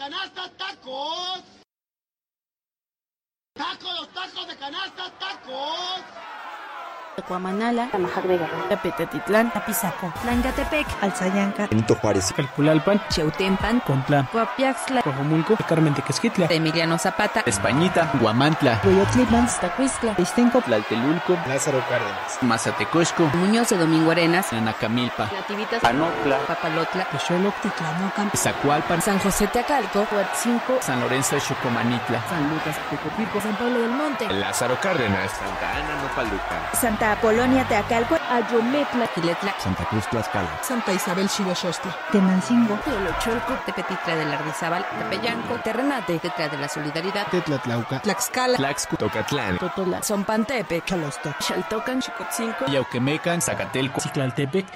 canasta, tacos. Tacos, los tacos de canasta, tacos. Tecuamanala, Tamajac de Guerrero, Tapizaco, Tlancatepec, Alzayanca, Benito Juárez, Calpulalpan, Cheutempan, Contla, Coapiaxtla, Cojomulco, Carmen Tequesquitla, Emiliano Zapata, Españita, Guamantla, Coyotlán, Tacuistla, Istenco, Tlaltelulco, Lázaro Cárdenas, Mazatecosco, Muñoz de Domingo Arenas, Nanacamilpa, Nativitas, Anotla, Papalotla, Texoloc, Titlanocan, Zacualpan, San José Teacalco, Huatzinco, San Lorenzo de Chocomanitla, San Lucas, Tecopirco, San Pablo del Monte, Lázaro Cárdenas, Santa Ana Nopaluca, Santa Apolonia Teacalco, Ayometla, Quiletla, Santa Cruz Tlaxcala, Santa Isabel Xiloxostla, Tenancingo, Teolocholco, Tepetitla del Ardizábal, Tepeyanco, Terrenate, Tetla de la Solidaridad, Tetlatlauca, Tlaxcala, Tlaxco, Tocatlán, Totola, Zompantepe, Chalostoc, Xaltocan, Chicotzinco, Yauquemecan, Zacatelco, Ciclaltepec,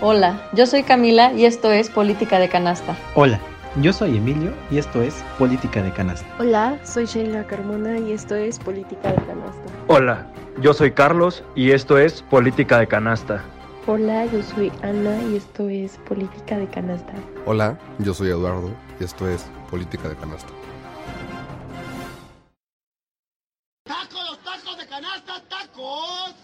Hola, yo soy Camila y esto es Política de Canasta. Hola, yo soy Emilio y esto es Política de Canasta. Hola, soy Sheila Carmona y esto es Política de Canasta. Hola, yo soy Carlos y esto es Política de Canasta. Hola, yo soy Ana y esto es Política de Canasta. Hola, yo soy Eduardo y esto es Política de Canasta. Tacos, los tacos de canasta, tacos.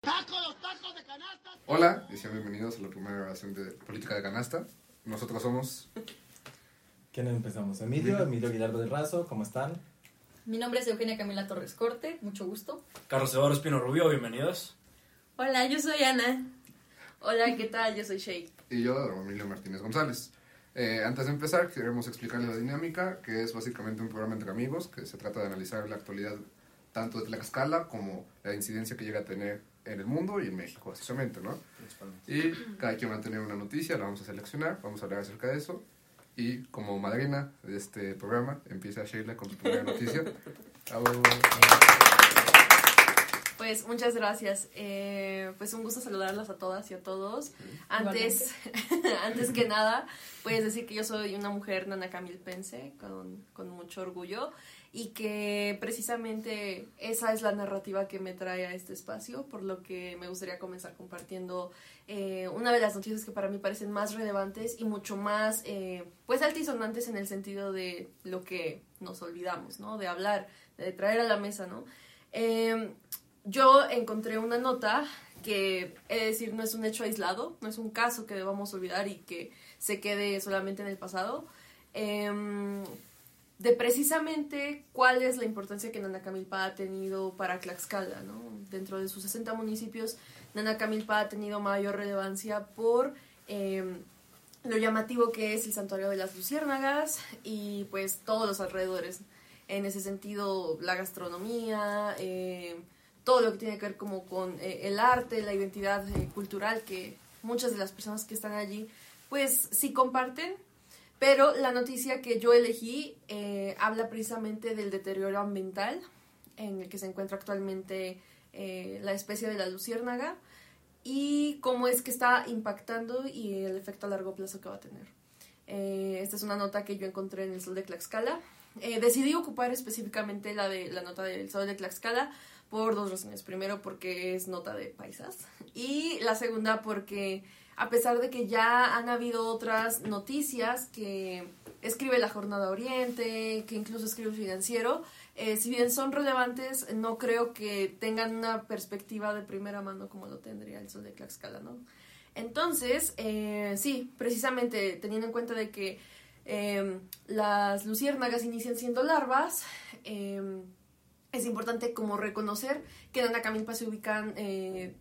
Tacos, los tacos de canasta. Hola y sean bienvenidos a la primera grabación de Política de Canasta. Nosotros somos ¿Quién empezamos? Emilio, Emilio Guillermo del Razo, ¿cómo están? Mi nombre es Eugenia Camila Torres Corte, mucho gusto. Carlos Eduardo Espino Rubio, bienvenidos. Hola, yo soy Ana. Hola, ¿qué tal? Yo soy Shay. y yo, Emilio Martínez González. Eh, antes de empezar, queremos explicarles la dinámica, que es básicamente un programa entre amigos, que se trata de analizar la actualidad tanto de Tlaxcala como la incidencia que llega a tener en el mundo y en México, básicamente, ¿no? Y cada quien va a tener una noticia, la vamos a seleccionar, vamos a hablar acerca de eso. Y como madrina de este programa, empieza Sheila con su primera noticia. Pues muchas gracias. Eh, pues un gusto saludarlas a todas y a todos. Antes, antes que nada, puedes decir que yo soy una mujer nanacamilpense con, con mucho orgullo y que precisamente esa es la narrativa que me trae a este espacio, por lo que me gustaría comenzar compartiendo eh, una de las noticias que para mí parecen más relevantes y mucho más, eh, pues, altisonantes en el sentido de lo que nos olvidamos, ¿no? De hablar, de traer a la mesa, ¿no? Eh, yo encontré una nota que, es decir, no es un hecho aislado, no es un caso que debamos olvidar y que se quede solamente en el pasado, eh, de precisamente cuál es la importancia que Nanacamilpa ha tenido para Tlaxcala, ¿no? Dentro de sus 60 municipios, Nanacamilpa ha tenido mayor relevancia por eh, lo llamativo que es el santuario de las luciérnagas y pues todos los alrededores. En ese sentido, la gastronomía, eh, todo lo que tiene que ver como con eh, el arte, la identidad eh, cultural que muchas de las personas que están allí pues sí comparten, pero la noticia que yo elegí eh, habla precisamente del deterioro ambiental en el que se encuentra actualmente eh, la especie de la luciérnaga y cómo es que está impactando y el efecto a largo plazo que va a tener. Eh, esta es una nota que yo encontré en el Sol de Tlaxcala. Eh, decidí ocupar específicamente la de la nota del Sol de Tlaxcala por dos razones. Primero, porque es nota de paisas. Y la segunda, porque a pesar de que ya han habido otras noticias que escribe la Jornada Oriente, que incluso escribe el Financiero, eh, si bien son relevantes, no creo que tengan una perspectiva de primera mano como lo tendría el Sol de Tlaxcala, ¿no? Entonces, eh, sí, precisamente teniendo en cuenta de que eh, las luciérnagas inician siendo larvas, eh, es importante como reconocer que en Anacamilpa se ubican eh,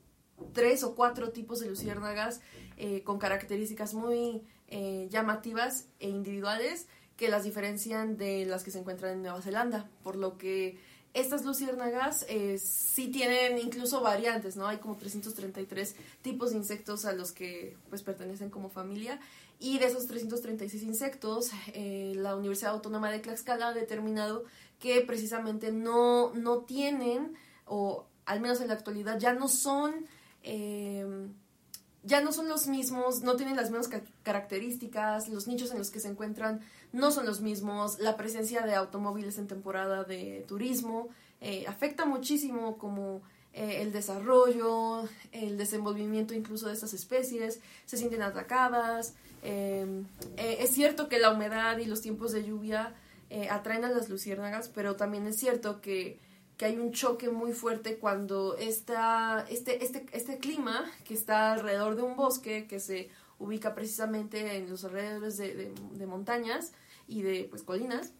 tres o cuatro tipos de luciérnagas eh, con características muy eh, llamativas e individuales que las diferencian de las que se encuentran en Nueva Zelanda, por lo que estas luciérnagas eh, sí tienen incluso variantes, ¿no? Hay como 333 tipos de insectos a los que pues pertenecen como familia y de esos 336 insectos, la Universidad Autónoma de Tlaxcala ha determinado que precisamente no, no tienen, o al menos en la actualidad, ya no son, ya no son los mismos, no tienen las mismas ca características, los nichos en los que se encuentran no son los mismos, la presencia de automóviles en temporada de turismo eh, afecta muchísimo como eh, el desarrollo, el desenvolvimiento incluso de estas especies, se sienten atacadas. Eh, eh, es cierto que la humedad y los tiempos de lluvia atraen a las luciérnagas, pero también es cierto que, que hay un choque muy fuerte cuando esta, este, este, este clima que está alrededor de un bosque que se ubica precisamente en los alrededores de, de, montañas y de pues, colinas,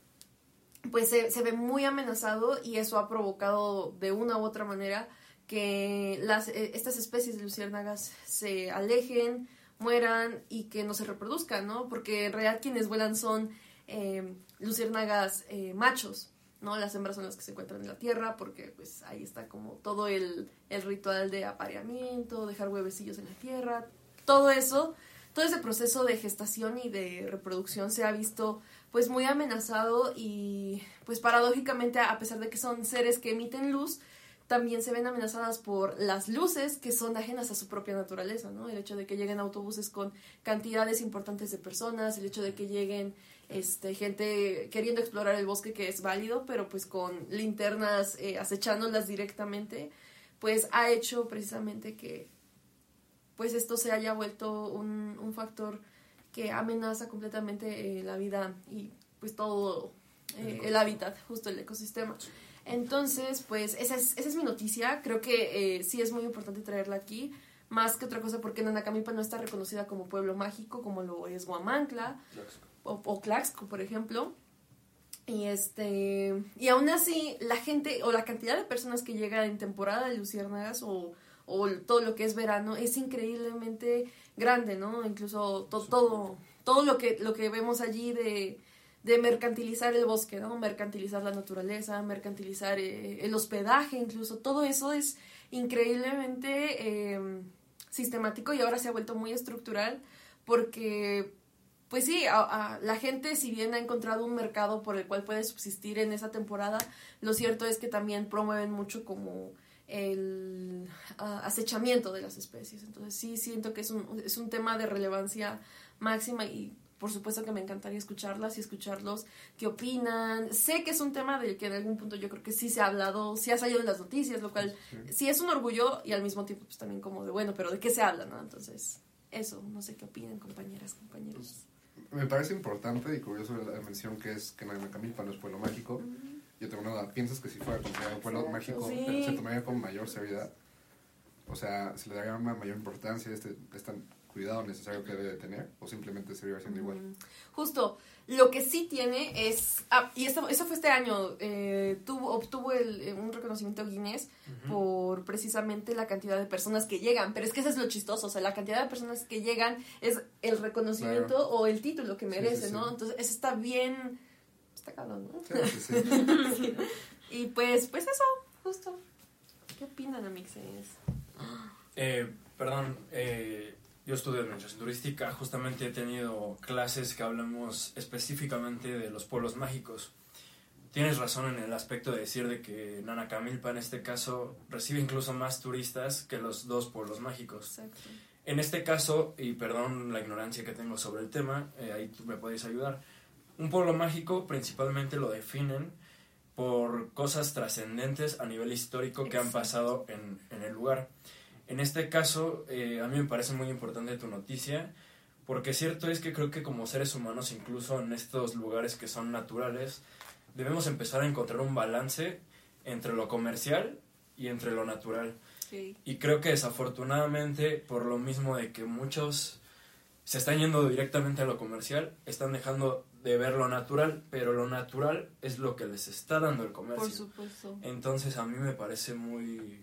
pues se, se, ve muy amenazado y eso ha provocado de una u otra manera que las, eh, estas especies de luciérnagas se alejen, mueran y que no se reproduzcan, ¿no? Porque en realidad quienes vuelan son eh, luciérnagas eh, machos, ¿no? Las hembras son las que se encuentran en la tierra porque pues ahí está como todo el, el ritual de apareamiento, dejar huevecillos en la tierra, todo eso, todo ese proceso de gestación y de reproducción se ha visto pues muy amenazado y pues paradójicamente a pesar de que son seres que emiten luz, también se ven amenazadas por las luces que son ajenas a su propia naturaleza, ¿no? El hecho de que lleguen autobuses con cantidades importantes de personas, el hecho de que lleguen este, gente queriendo explorar el bosque que es válido, pero pues con linternas eh, acechándolas directamente, pues ha hecho precisamente que pues esto se haya vuelto un, un factor que amenaza completamente eh, la vida y pues todo eh, el hábitat, justo el ecosistema. Entonces, pues esa es, esa es mi noticia. Creo que sí es muy importante traerla aquí. Más que otra cosa porque Nanacamipa no está reconocida como pueblo mágico como lo es Guamancla o, o Claxco, por ejemplo. Y este y aún así la gente o la cantidad de personas que llega en temporada de luciérnagas o, o todo lo que es verano es increíblemente grande, ¿no? Incluso todo todo lo que lo que vemos allí de de mercantilizar el bosque, ¿no? Mercantilizar la naturaleza, mercantilizar eh, el hospedaje, incluso todo eso es increíblemente em, sistemático y ahora se ha vuelto muy estructural porque, pues sí, la gente si bien ha encontrado un mercado por el cual puede subsistir en esa temporada, lo cierto es que también promueven mucho como el acechamiento de las especies. Entonces sí siento que es un, es un tema de relevancia máxima y por supuesto que me encantaría escucharlas y escucharlos qué opinan. Sé que es un tema del que en algún punto yo creo que sí se ha hablado, sí ha salido en las noticias, lo cual sí, es un orgullo y al mismo tiempo pues también como de, bueno, pero ¿de qué se habla, no? Entonces, eso, no sé qué opinan compañeras, compañeros. Me parece importante y curioso la mención que es que Camilpa no es pueblo mágico. Yo tengo una duda, ¿piensas que si fuera considerado pueblo mágico se tomaría con mayor seriedad? O sea, ¿se le daría una mayor importancia a este, esta cuidado necesario que debe tener o simplemente seguir haciendo igual. Justo, lo que sí tiene es, ah, y eso, eso fue este año, eh, tuvo, obtuvo el, eh, un reconocimiento Guinness por precisamente la cantidad de personas que llegan, pero es que eso es lo chistoso, o sea, la cantidad de personas que llegan es el reconocimiento o el título que merece, ¿no? Entonces, eso está bien, está cabrón, ¿no? y pues, pues eso, justo. ¿Qué opinan, amixes? Eh, perdón, eh, yo estudio administración turística, justamente he tenido clases que hablamos específicamente de los pueblos mágicos. Tienes razón en el aspecto de decir de que Nanacamilpa en este caso recibe incluso más turistas que los dos pueblos mágicos. En este caso, y perdón la ignorancia que tengo sobre el tema, eh, ahí tú me puedes ayudar. Un pueblo mágico principalmente lo definen por cosas trascendentes a nivel histórico que han pasado en, en el lugar. En este caso, eh, a mí me parece muy importante tu noticia, porque cierto es que creo que como seres humanos, incluso en estos lugares que son naturales, debemos empezar a encontrar un balance entre lo comercial y entre lo natural. Y creo que desafortunadamente, por lo mismo de que muchos se están yendo directamente a lo comercial, están dejando de ver lo natural, pero lo natural es lo que les está dando el comercio. Por supuesto. Entonces a mí me parece muy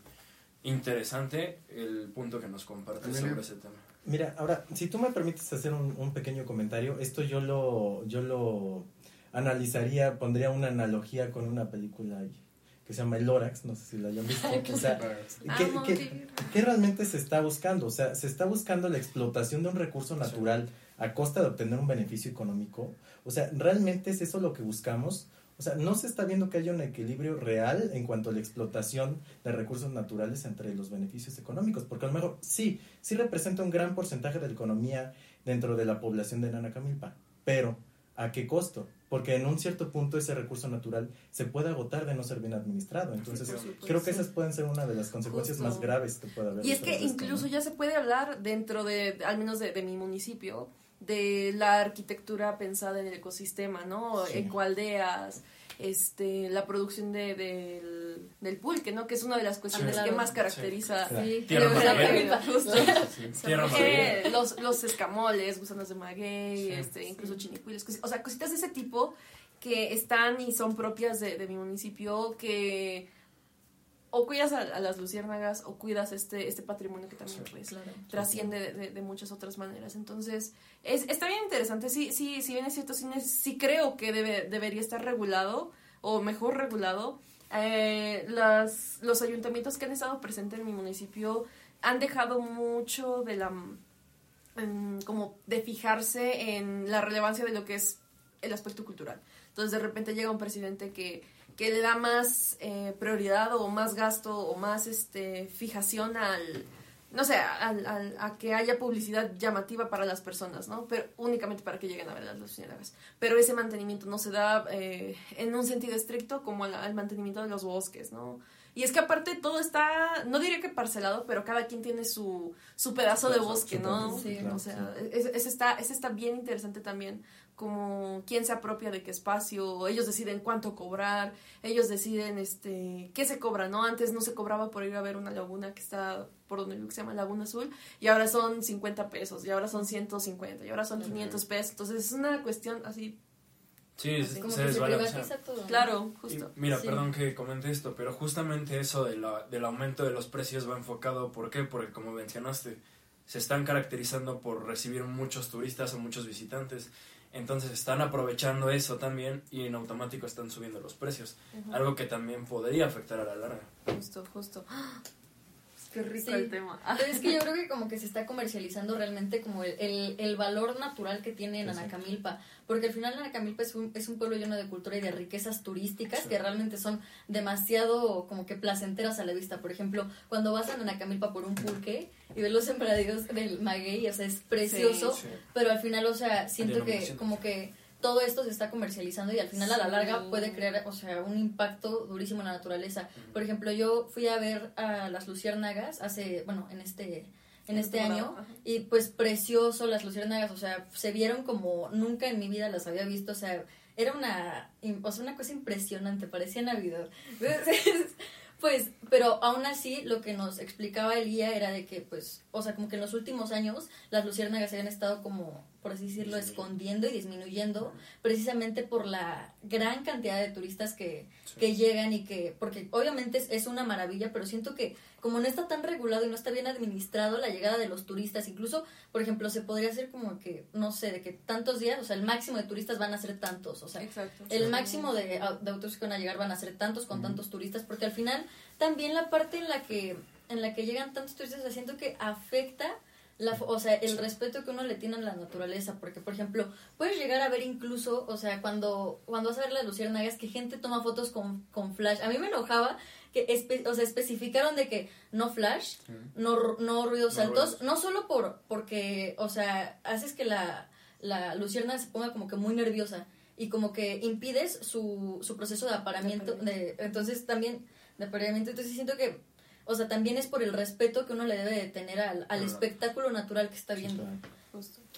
interesante el punto que nos compartes sobre ese tema. Mira, ahora, si tú me permites hacer un, pequeño comentario, esto yo lo, yo lo analizaría, pondría una analogía con una película que se llama El Lorax, no sé si la hayan visto. o sea, ¿qué, realmente se está buscando? O sea, se está buscando la explotación de un recurso natural a costa de obtener un beneficio económico. O sea, ¿realmente es eso lo que buscamos? O sea, no se está viendo que haya un equilibrio real en cuanto a la explotación de recursos naturales entre los beneficios económicos, porque a lo mejor sí, sí representa un gran porcentaje de la economía dentro de la población de Nanacamilpa, pero ¿a qué costo? porque en un cierto punto ese recurso natural se puede agotar de no ser bien administrado. Entonces, creo que esas pueden ser una de las consecuencias más graves que puede haber. Y es que incluso ya se puede hablar dentro de, al menos de, mi municipio, de la arquitectura pensada en el ecosistema, ¿no? Ecoaldeas, este, la producción de, del, del pulque, ¿no? Que es una de las cuestiones que más caracteriza sí. los, los escamoles, gusanos de maguey, este, incluso chinicuiles, o sea, cositas de ese tipo que están y son propias de, de mi municipio que o cuidas a, las luciérnagas o cuidas este, este patrimonio que también pues, trasciende de, de, muchas otras maneras. Entonces, es, está bien interesante. Sí, sí, si bien es cierto, sí, sí creo que debe, debería estar regulado o mejor regulado. Eh, las, los ayuntamientos que han estado presentes en mi municipio han dejado mucho de la... como de fijarse en la relevancia de lo que es el aspecto cultural. Entonces, de repente llega un presidente que que le da más eh, prioridad o más gasto o más este fijación al no sé al, al, a que haya publicidad llamativa para las personas no pero únicamente para que lleguen a ver las luciérnagas pero ese mantenimiento no se da eh, en un sentido estricto como al, mantenimiento de los bosques no y es que aparte todo está no diría que parcelado pero cada quien tiene su, su pedazo de bosque no sí, o sea ese está ese está bien interesante también como quién se apropia de qué espacio, ellos deciden cuánto cobrar, ellos deciden este qué se cobra, ¿no? Antes no se cobraba por ir a ver una laguna que está por donde se llama Laguna Azul y ahora son 50 pesos y ahora son 150 y ahora son 500 pesos, entonces es una cuestión así Sí, se, se todo. Claro, justo. mira, perdón que comente esto, pero justamente eso de la, del aumento de los precios va enfocado, ¿por qué? Porque como mencionaste, se están caracterizando por recibir muchos turistas o muchos visitantes entonces están aprovechando eso también y en automático están subiendo los precios. Algo que también podría afectar a la larga. Justo, justo. Qué rico el tema. Pero es que yo creo que como que se está comercializando realmente como el, el, el valor natural que tiene Nanacamilpa. Porque al final Nanacamilpa es un, es un pueblo lleno de cultura y de riquezas turísticas que realmente son demasiado como que placenteras a la vista. Por ejemplo, cuando vas a Nanacamilpa por un pulque y ves los sembradíos del maguey, o sea, es precioso. Pero al final, o sea, siento que como que todo esto se está comercializando y al final a la larga puede crear, o sea, un impacto durísimo en la naturaleza. Por ejemplo, yo fui a ver a las luciérnagas hace, bueno, en este en este año y pues precioso las luciérnagas, o sea, se vieron como nunca en mi vida las había visto, o sea, era una, o sea, una cosa impresionante, parecía Navidad. Pues, pero aún así lo que nos explicaba el guía era de que, pues, o sea, como que en los últimos años las luciérnagas habían estado como, por así decirlo, escondiendo y disminuyendo, precisamente por la gran cantidad de turistas que, que llegan y que, porque obviamente es, es, una maravilla, pero siento que como no está tan regulado y no está bien administrado la llegada de los turistas, incluso, por ejemplo, se podría hacer como que, no sé, de que tantos días, o sea, el máximo de turistas van a ser tantos, o sea, el máximo de, de autobuses que van a llegar van a ser tantos con tantos turistas, porque al final también la parte en la que en la que llegan tantos turistas, siento que afecta la, o sea, el respeto que uno le tiene a la naturaleza, porque por ejemplo, puedes llegar a ver incluso, o sea, cuando cuando vas a ver las luciérnagas que gente toma fotos con, con flash. A mí me enojaba que o sea, especificaron de que no flash, no, no ruidos altos, no solo por porque, o sea, haces que la la lucierna se ponga como que muy nerviosa y como que impides su, su proceso de aparamiento, de, entonces también de apareamiento. Entonces siento que, o sea, también es por el respeto que uno le debe de tener al, al espectáculo natural que está viendo.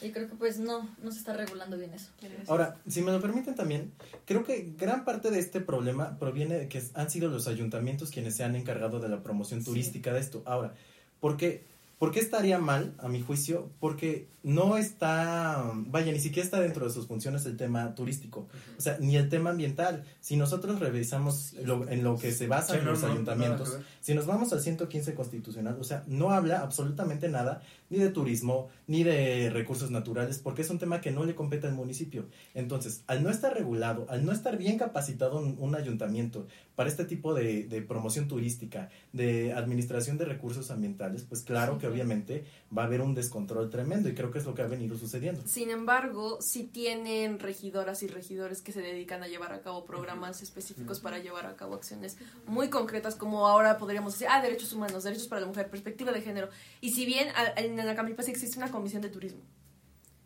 Y creo que pues no, no se está regulando bien eso. Ahora, si me lo permiten también, creo que gran parte de este problema proviene de que han sido los ayuntamientos quienes se han encargado de la promoción turística de esto. Ahora, porque ¿Por qué estaría mal, a mi juicio? Porque no está, vaya, ni siquiera está dentro de sus funciones el tema turístico, o sea, ni el tema ambiental. Si nosotros revisamos en lo que se basa en los ayuntamientos, si nos vamos al 115 constitucional, o sea, no habla absolutamente nada ni de turismo, ni de recursos naturales, porque es un tema que no le compete al municipio. Entonces, al no estar regulado, al no estar bien capacitado un, ayuntamiento para este tipo de, de, promoción turística, de administración de recursos ambientales, pues claro que obviamente va a haber un descontrol tremendo y creo que es lo que ha venido sucediendo. Sin embargo, si tienen regidoras y regidores que se dedican a llevar a cabo programas específicos para llevar a cabo acciones muy concretas, como ahora podríamos decir, ah, derechos humanos, derechos para la mujer, perspectiva de género. Y si bien en la Camilpa sí existe una comisión de turismo.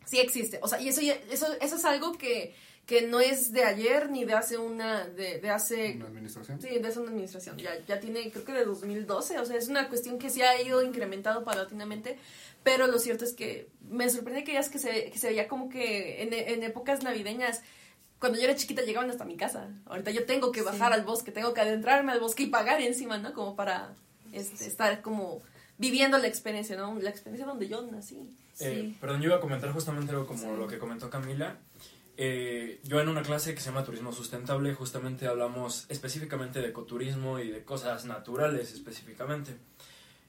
Sí existe. O sea, y eso, eso, eso es algo que, que no es de ayer ni de hace una, de, de hace... ¿Una administración? Sí, de hace una administración. Ya, ya tiene, creo que de 2012, o sea, es una cuestión que se ha ido incrementando paulatinamente, pero lo cierto es que me sorprende que ya que se, que se veía como que en, en épocas navideñas cuando yo era chiquita llegaban hasta mi casa. Ahorita yo tengo que bajar al bosque, tengo que adentrarme al bosque y pagar encima, ¿no? Como para este, estar como viviendo la experiencia, ¿no? La experiencia donde yo nací. Eh, perdón, yo iba a comentar justamente algo como lo que comentó Camila. Eh, yo en una clase que se llama Turismo Sustentable justamente hablamos específicamente de ecoturismo y de cosas naturales específicamente.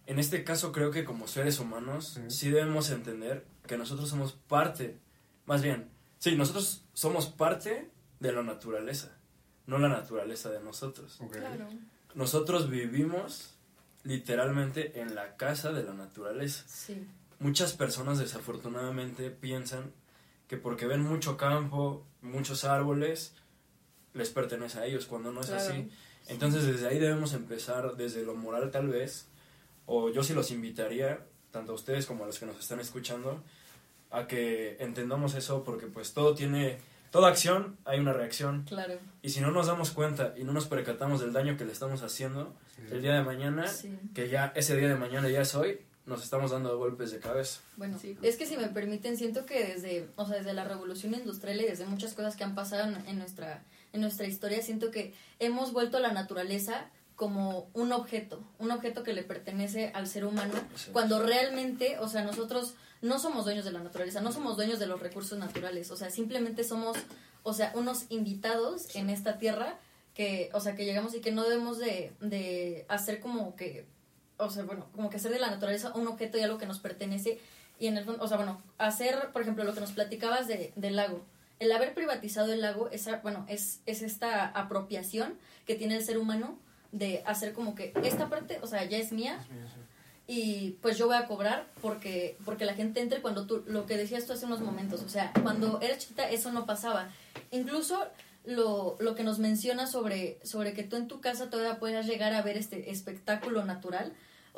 En este caso creo que como seres humanos sí debemos entender que nosotros somos parte, más bien, sí, nosotros somos parte de la naturaleza, no la naturaleza de nosotros. Claro. Nosotros vivimos literalmente en la casa de la naturaleza. Sí. Muchas personas desafortunadamente piensan que porque ven mucho campo, muchos árboles, les pertenece a ellos, cuando no es Claro. así. Entonces desde ahí debemos empezar, desde lo moral tal vez, o yo sí los invitaría, tanto a ustedes como a los que nos están escuchando, a que entendamos eso, porque pues todo tiene, toda acción hay una reacción. Claro. Y si no nos damos cuenta y no nos percatamos del daño que le estamos haciendo, el día de mañana, Sí. que ya ese día de mañana ya es hoy, nos estamos dando golpes de cabeza. Bueno, es que si me permiten, siento que desde, o sea, desde la revolución industrial y desde muchas cosas que han pasado en, en nuestra, en nuestra historia, siento que hemos vuelto a la naturaleza como un objeto, un objeto que le pertenece al ser humano, cuando realmente, o sea, nosotros no somos dueños de la naturaleza, no somos dueños de los recursos naturales, o sea, simplemente somos, o sea, unos invitados en esta tierra que, o sea, que llegamos y que no debemos de, de hacer como que o sea, bueno, como que hacer de la naturaleza un objeto y algo que nos pertenece. Y en el fondo, o sea, bueno, hacer, por ejemplo, lo que nos platicabas de, del lago. El haber privatizado el lago, esa, bueno, es, es esta apropiación que tiene el ser humano de hacer como que esta parte, o sea, ya es mía y pues yo voy a cobrar porque porque la gente entre cuando tú lo que decías tú hace unos momentos o sea cuando eras chiquita eso no pasaba incluso lo, lo que nos menciona sobre sobre que tú en tu casa todavía puedas llegar a ver este espectáculo natural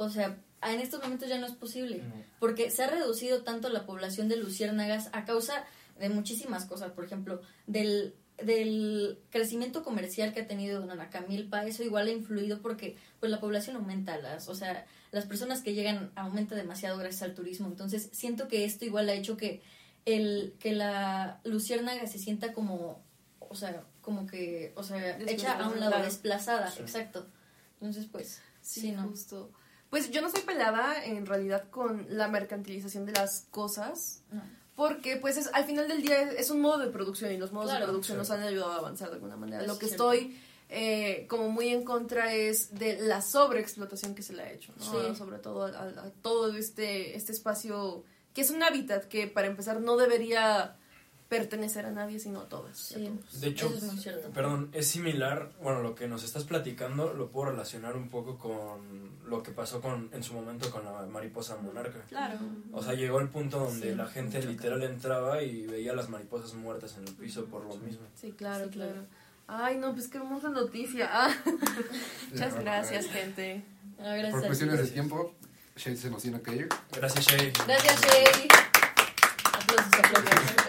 o sea en estos momentos ya no es posible porque se ha reducido tanto la población de luciérnagas a causa de muchísimas cosas por ejemplo del del crecimiento comercial que ha tenido Nanacamilpa, eso igual ha influido porque pues la población aumenta, las, o sea, las personas que llegan aumenta demasiado gracias al turismo. Entonces, siento que esto igual ha hecho que el que la luciérnaga se sienta como o sea, como que, o sea, hecha a un lado, desplazada, Sí. exacto. Entonces, pues, Sí, sí, no. justo. Pues yo no soy pelada en realidad con la mercantilización de las cosas. No. Porque, pues, es, al final del día es, es un modo de producción y los modos Claro. de producción Sí. nos han ayudado a avanzar de alguna manera. Lo que cierto. estoy eh, como muy en contra es de la sobreexplotación que se le ha hecho, ¿no? Sí. Sobre todo a, a- a todo este, este espacio que es un hábitat que, para empezar, no debería pertenecer a nadie, sino a todos. y a todos. De hecho, Eso es muy cierto. perdón, es similar, bueno, lo que nos estás platicando lo puedo relacionar un poco con lo que pasó con en su momento con la mariposa monarca. Claro. O sea, llegó el punto donde Sí, la gente literal entraba y veía las mariposas muertas en el piso por lo mismo. Sí, claro, Sí, claro. claro. Ay, no, pues qué hermosa noticia. Ah. Muchas gracias, gente. Ah, gracias Por cuestiones de tiempo, Shade se nos tiene que ir. Gracias, Shay. Gracias, Shay. Aplausos, aplausos.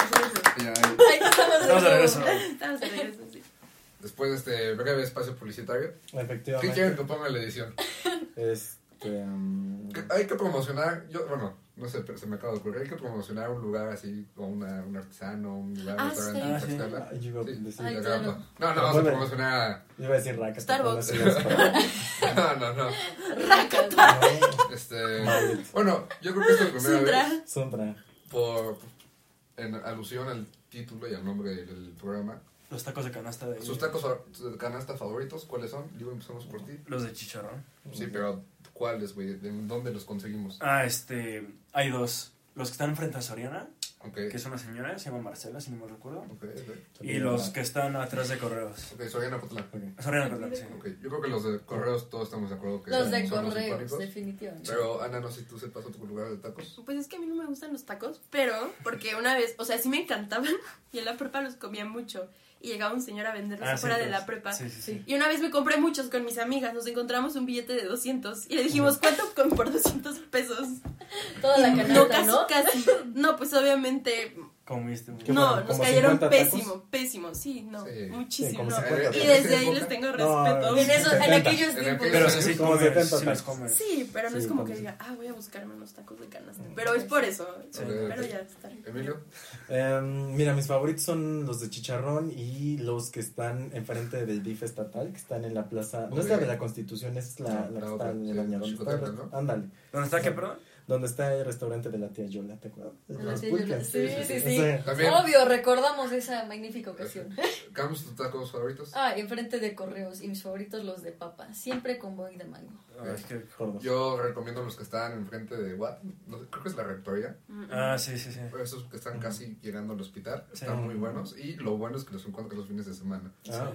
Ya, estamos de Estamos de nuevo. regreso. Estamos de regreso, sí. después de este breve espacio publicitario, ¿qué Efectivamente. quieren que ponga en la edición? Este. Que- Hay que promocionar, yo, bueno, no sé, pero se me acaba de ocurrir, hay que promocionar un lugar así, o una, un artesano, un lugar, Ah, sí. en Ah, sí. Tlaxcala. Ah, yo iba a Sí. decir- Ay, La claro. grabo. No, no, vamos a promocionar. Iba a decir Rack. Starbucks. No, no, no. Este, Mallet. bueno, yo creo que es la primera Sundra. vez, Sondra. por, en alusión al título y al nombre del programa, Los tacos de canasta de sus tacos de canasta favoritos, ¿cuáles son? Digo, empezamos por ti. Los de chicharrón. Sí, pero ¿cuáles, güey? ¿En dónde los conseguimos? Ah, este, hay dos. Los que están frente a Soriana, Que es una señora, se llama Marcela, si no me recuerdo. Y los que están atrás de Correos. Ok, Soriana Cotlán. Soriana, perdón, sí. Yo creo que los de correos todos estamos de acuerdo que Los de son los correos, icónicos. definitivamente. Pero Ana, no sé si tú sepas otro lugar de tacos. Pues es que a mí no me gustan los tacos, pero porque una vez, o sea, sí me encantaban y en la prepa los comía mucho. Y llegaba un señor a venderlos Ah, sí, afuera de pues, la prepa. sí, sí, sí. Y una vez me compré muchos con mis amigas. Nos encontramos un billete de 200 y le dijimos, ¿cuánto con por 200 pesos? Toda la canasta, no, casi, ¿no? casi. No, pues obviamente Comiste mucho. No, nos cayeron pésimo, pésimo, sí, no, muchísimo. y desde ahí les tengo respeto. en, eso, en aquellos tiempos. Pero sí, como Sí, pero no es como que diga, ah, voy a buscarme unos tacos de canasta. Pero es por eso. Pero ya está. Emilio. Em, mira, mis favoritos son los de chicharrón y los que están enfrente del DIF estatal, que están en la plaza. No es la de la Constitución, es la, la que está en el Añadón. Ándale. ¿Dónde está qué, perdón? Donde está el restaurante de la tía Yola, ¿te acuerdas? La tía Yola. Sí, sí, sí. Obvio, recordamos esa magnífica ocasión. ¿Camos tus tacos favoritos? Ah, enfrente de Correos y mis favoritos los de papa, siempre con boing de mango. Ah, es que Yo recomiendo los que están enfrente de What, no, creo que es la rectoría. Ah, sí, sí, sí. Esos que están casi llegando al hospital, están muy buenos y lo bueno es que los encuentro los fines de semana. Ah,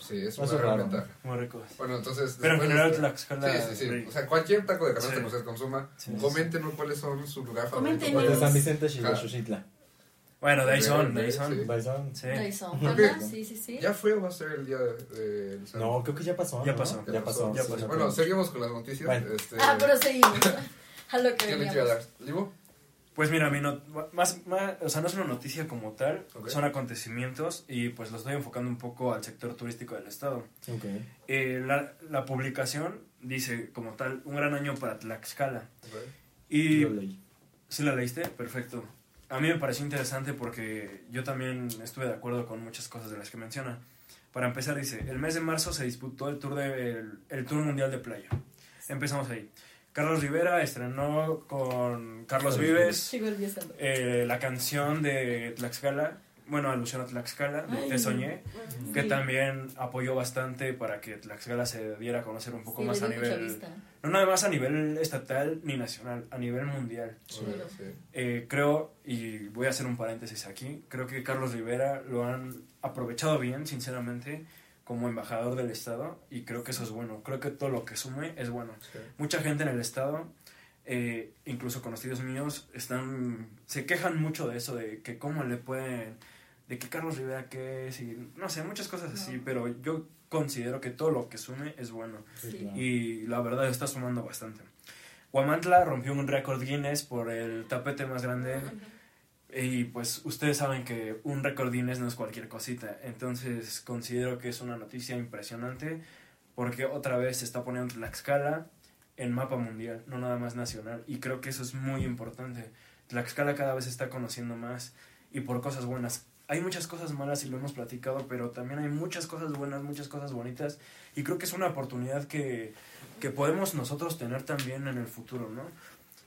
sí, es una gran ventaja. Muy. Bueno, entonces... Pero en general la escala... Sí, sí, sí. O sea, cualquier taco de canasta que ustedes consuma, coméntenos cuáles son su lugar favorito. De San Vicente de Xuxitla. Bueno, de ahí son, de ahí son. De ahí son. Sí. Sí, sí, sí. ¿Ya fue o va a ser el día de, No, creo que ya pasó. Ya pasó. Ya, pasó. Ya pasó. Bueno, seguimos con las noticias. Este... Ah, pero seguimos. A lo que ¿Qué le dar? ¿Livo? Pues mira, mi no, más, más, o sea, no es una noticia como tal, son acontecimientos y pues lo estoy enfocando un poco al sector turístico del estado. Okay. Eh, la, la, publicación dice como tal, un gran año para Tlaxcala. Okay. Y... Lo leí. ¿Sí la leíste? Perfecto. A mí me pareció interesante porque yo también estuve de acuerdo con muchas cosas de las que menciona. Para empezar, dice, el mes de marzo se disputó el Tour, de, el, tour Mundial de Playa. Empezamos ahí. Carlos Rivera estrenó con Carlos Vives eh, la canción de Tlaxcala, bueno, alusión a Tlaxcala, de Te Soñé, que también apoyó bastante para que Tlaxcala se diera a conocer un poco más a nivel... No nada más a nivel estatal ni nacional, a nivel mundial. Eh, creo, y voy a hacer un paréntesis aquí, creo que Carlos Rivera lo han aprovechado bien, sinceramente, como embajador del Estado, y creo que eso es bueno. Creo que todo lo que sume es bueno. Mucha gente en el Estado... Eh, incluso conocidos míos están se quejan mucho de eso de que cómo le pueden de que Carlos Rivera que es y no sé, muchas cosas así, pero yo considero que todo lo que sume es bueno. Y la verdad está sumando bastante. Huamantla rompió un récord Guinness por el tapete más grande. Y pues ustedes saben que un récord Guinness no es cualquier cosita, entonces considero que es una noticia impresionante porque otra vez se está poniendo Tlaxcala en mapa mundial, no nada más nacional. Y creo que eso es muy importante. Tlaxcala cada vez se está conociendo más y por cosas buenas hay muchas cosas malas y lo hemos platicado, pero también hay muchas cosas buenas, muchas cosas bonitas y creo que es una oportunidad que, que podemos nosotros tener también en el futuro, ¿no?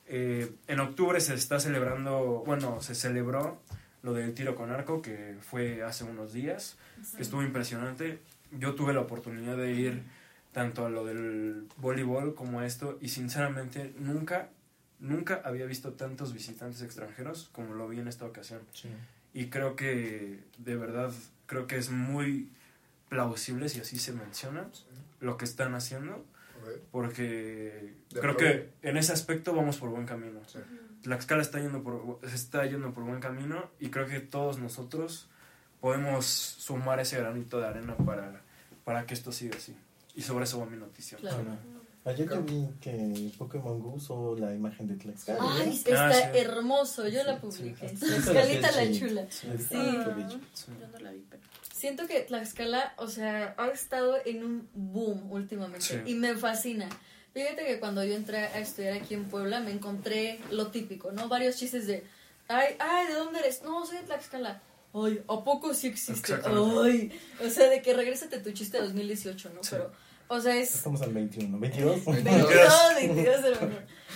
Eh, en octubre se está celebrando, bueno, se celebró lo del tiro con arco, que fue hace unos días, que estuvo impresionante. Yo tuve la oportunidad de ir tanto a lo del voleibol como a esto y sinceramente nunca, nunca había visto tantos visitantes extranjeros como lo vi en esta ocasión. Sí. Y creo que, de verdad, creo que es muy plausible, si así se menciona, lo que están haciendo. Porque creo que en ese aspecto vamos por buen camino. la escala está yendo por, está yendo por buen camino y creo que todos nosotros podemos sumar ese granito de arena para, para que esto siga así. Y sobre eso va mi noticia. Ayer yo vi que Pokémon Go usó la imagen de Tlaxcala. Ay, está ah, hermoso. Yo la publiqué. Tlaxcalita la chula. Sí. Yo no la vi, pero... Siento que Tlaxcala, o sea, ha estado en un boom últimamente. Y me fascina. Fíjate que cuando yo entré a estudiar aquí en Puebla, me encontré lo típico, ¿no? Varios chistes de, ay, ay, ¿de dónde eres? No, soy de Tlaxcala. Ay, ¿a poco sí existe? Ay, o sea, de que regrésate tu chiste de 2018, ¿no? Pero o sea, es... Estamos al 21, 22. 22, 22.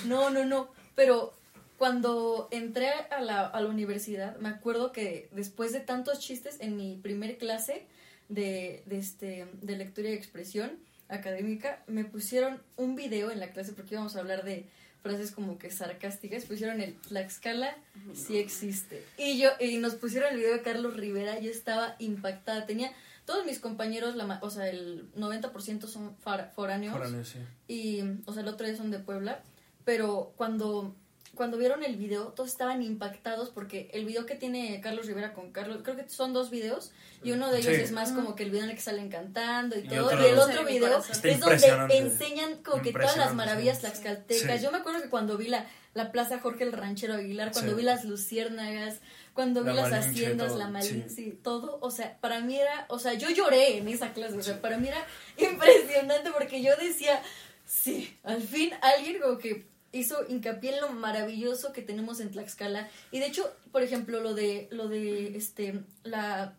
No, no, no. Pero cuando entré a la, a la universidad, me acuerdo que después de tantos chistes en mi primer clase de, de, este, de lectura y expresión académica, me pusieron un video en la clase porque íbamos a hablar de frases como que sarcásticas, pusieron el la escala sí existe. Y yo y nos pusieron el video de Carlos Rivera, yo estaba impactada, tenía todos mis compañeros, la, o sea, el 90% son foráneos. Foráneos, sí. Y, o sea, el otro día son de Puebla. Pero cuando cuando vieron el video, todos estaban impactados porque el video que tiene Carlos Rivera con Carlos, creo que son dos videos, y uno de ellos Sí. es más como que el video en el que salen cantando y, Y todo, otro- y el otro Sí, video es donde enseñan como que todas las maravillas sí. tlaxcaltecas. Sí. Yo me acuerdo que cuando vi la, la Plaza Jorge el Ranchero Aguilar, cuando Sí. vi las luciérnagas, cuando vi La las haciendas, todo, la Malinche, sí. todo, o sea, para mí era, o sea, yo lloré en esa clase, o sea, para mí era impresionante porque yo decía, sí, al fin alguien como que hizo hincapié en lo maravilloso que tenemos en Tlaxcala. Y de hecho, por ejemplo, lo de lo de este la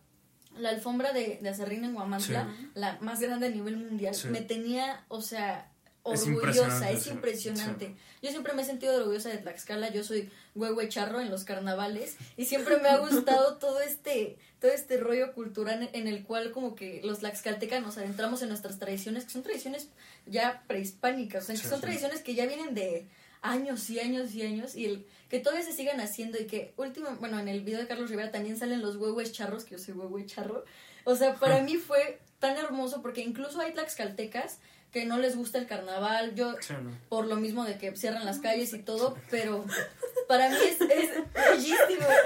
la alfombra de, de acerrín en Guamantla, la más grande a nivel mundial, me tenía, o sea, Es orgullosa, impresionante, es sí. impresionante. Yo siempre me he sentido orgullosa de Tlaxcala, yo soy huehue charro en los carnavales y siempre me ha gustado todo este todo este rollo cultural en el cual como que los tlaxcaltecas nos adentramos en nuestras tradiciones, que son tradiciones ya prehispánicas, o sea, que son sí. tradiciones que ya vienen de años y años y años y el que todavía se sigan haciendo y que último, bueno, en el video de Carlos Rivera también salen los huehues charros, que yo soy huehue charro. O sea, para mí fue tan hermoso porque incluso hay tlaxcaltecas que no les gusta el carnaval. Yo Sí, ¿no? por lo mismo de que cierran las calles y todo, pero para mí es, es bellísimo.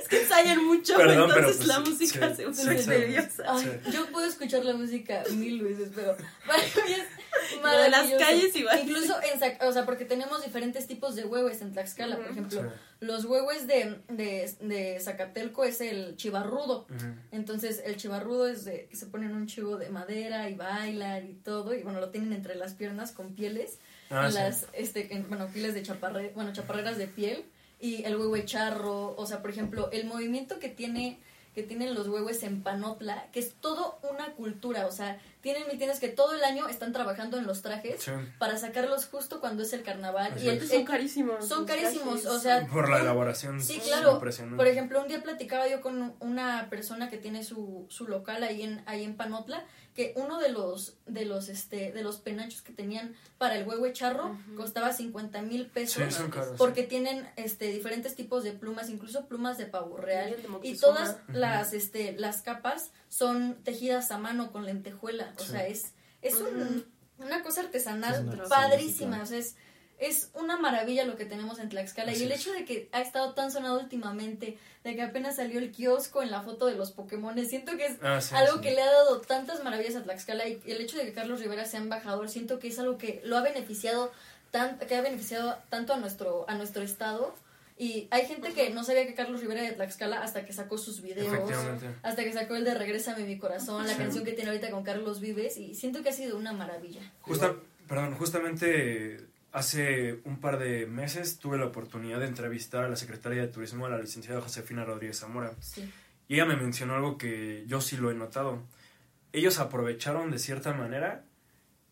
Es que ensayan mucho, Perdón, pero, entonces pues, la música sí, se vuelve sí. nerviosa. Ay, yo puedo escuchar la música mil veces, pero para mí es Lo de las maravilloso. calles igual. Incluso en, Zac- o sea, porque tenemos diferentes tipos de huehues en Tlaxcala, por ejemplo, Sí. los huehues de, de, de Zacatelco es el chivarrudo. Entonces, el chivarrudo es de que se ponen un chivo de madera y bailan y todo, y bueno, lo tienen entre las piernas con pieles, Ah, en sí. las, este, en- bueno, pieles de chaparre, bueno, chaparreras de piel, y el huehue charro, o sea, por ejemplo, el movimiento que tiene que tienen los huehues en Panotla, que es todo una cultura, o sea, tienen mitines que todo el año están trabajando en los trajes Sí. para sacarlos justo cuando es el carnaval. Así y el- Son carísimos. Son carísimos, trajes. o sea... Por la elaboración. Sí, es claro. impresionante. Por ejemplo, un día platicaba yo con una persona que tiene su, su local ahí en, ahí en Panotla, que uno de los, de los, este, de los penachos que tenían para el huehue charro costaba 50 mil pesos. Sí, son caros, Porque tienen este, diferentes tipos de plumas, incluso plumas de pavo real. Y todas las, este, las capas son tejidas a mano con lentejuela. O Sí. sea, es, es un- una cosa artesanal Es una padrísima. O sea, es, es una maravilla lo que tenemos en Tlaxcala. Así y el es. hecho de que ha estado tan sonado últimamente, de que apenas salió el kiosco en la foto de los Pokémon, siento que es Ah, sí, algo sí. que le ha dado tantas maravillas a Tlaxcala. Y el hecho de que Carlos Rivera sea embajador, siento que es algo que lo ha beneficiado, tan, que ha beneficiado tanto a nuestro, a nuestro estado. Y hay gente que no sabía que Carlos Rivera era de Tlaxcala hasta que sacó sus videos. Hasta que sacó el de Regrésame mi corazón, la Sí. canción que tiene ahorita con Carlos Vives. Y siento que ha sido una maravilla. Justa- perdón, justamente hace un par de meses tuve la oportunidad de entrevistar a la secretaria de Turismo, a la licenciada Josefina Rodríguez Zamora. Sí. Y ella me mencionó algo que yo sí lo he notado. Ellos aprovecharon de cierta manera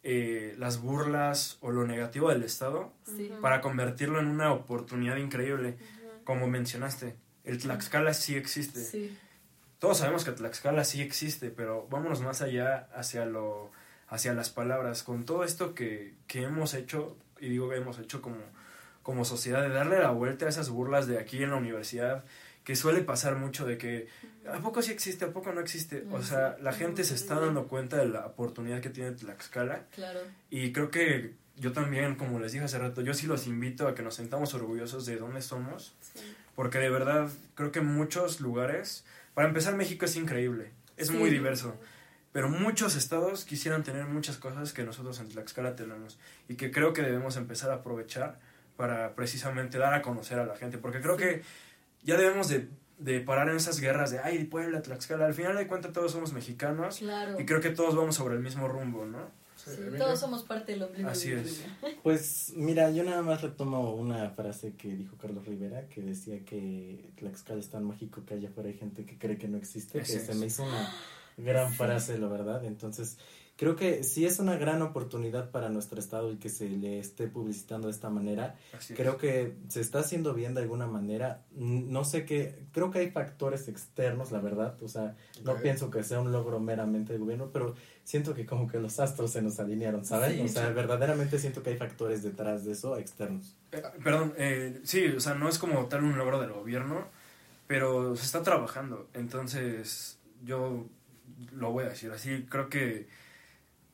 eh, las burlas o lo negativo del Estado Sí. para convertirlo en una oportunidad increíble. Como mencionaste, el Tlaxcala sí existe. Sí. Todos sabemos que Tlaxcala sí existe, pero vámonos más allá hacia lo hacia las palabras. Con todo esto que, que hemos hecho, y digo que hemos hecho como, como sociedad, de darle la vuelta a esas burlas de aquí en la universidad, que suele pasar mucho de que ¿a poco sí existe? ¿A poco no existe? O sea, la gente se está dando cuenta de la oportunidad que tiene Tlaxcala Claro. y creo que yo también, como les dije hace rato, yo sí los invito a que nos sentamos orgullosos de dónde somos, porque de verdad creo que muchos lugares, para empezar México es increíble, es Sí. muy diverso, pero muchos estados quisieran tener muchas cosas que nosotros en Tlaxcala tenemos y que creo que debemos empezar a aprovechar para precisamente dar a conocer a la gente, porque creo que ya debemos de, de parar en esas guerras de, ay, Puebla, Tlaxcala, al final de cuentas todos somos mexicanos Claro. y creo que todos vamos sobre el mismo rumbo, ¿no? Sí, todos somos parte del ombligo. Así de es. Pues mira, yo nada más retomo una frase que dijo Carlos Rivera, que decía que Tlaxcala es tan mágico que allá afuera hay gente que cree que no existe, Así que es. se me hizo una gran frase, la verdad. Entonces, creo que sí es una gran oportunidad para nuestro estado y que se le esté publicitando de esta manera. Así es. Creo que se está haciendo bien de alguna manera. No sé qué, creo que hay factores externos, la verdad. O sea, no pienso que sea un logro meramente del gobierno, pero siento que como que los astros se nos alinearon, ¿saben? Sí, o sea, sí. verdaderamente siento que hay factores detrás de eso externos. Eh, perdón, eh, sí, o sea, no es como tal un logro del gobierno, pero se está trabajando. Entonces, yo lo voy a decir así, creo que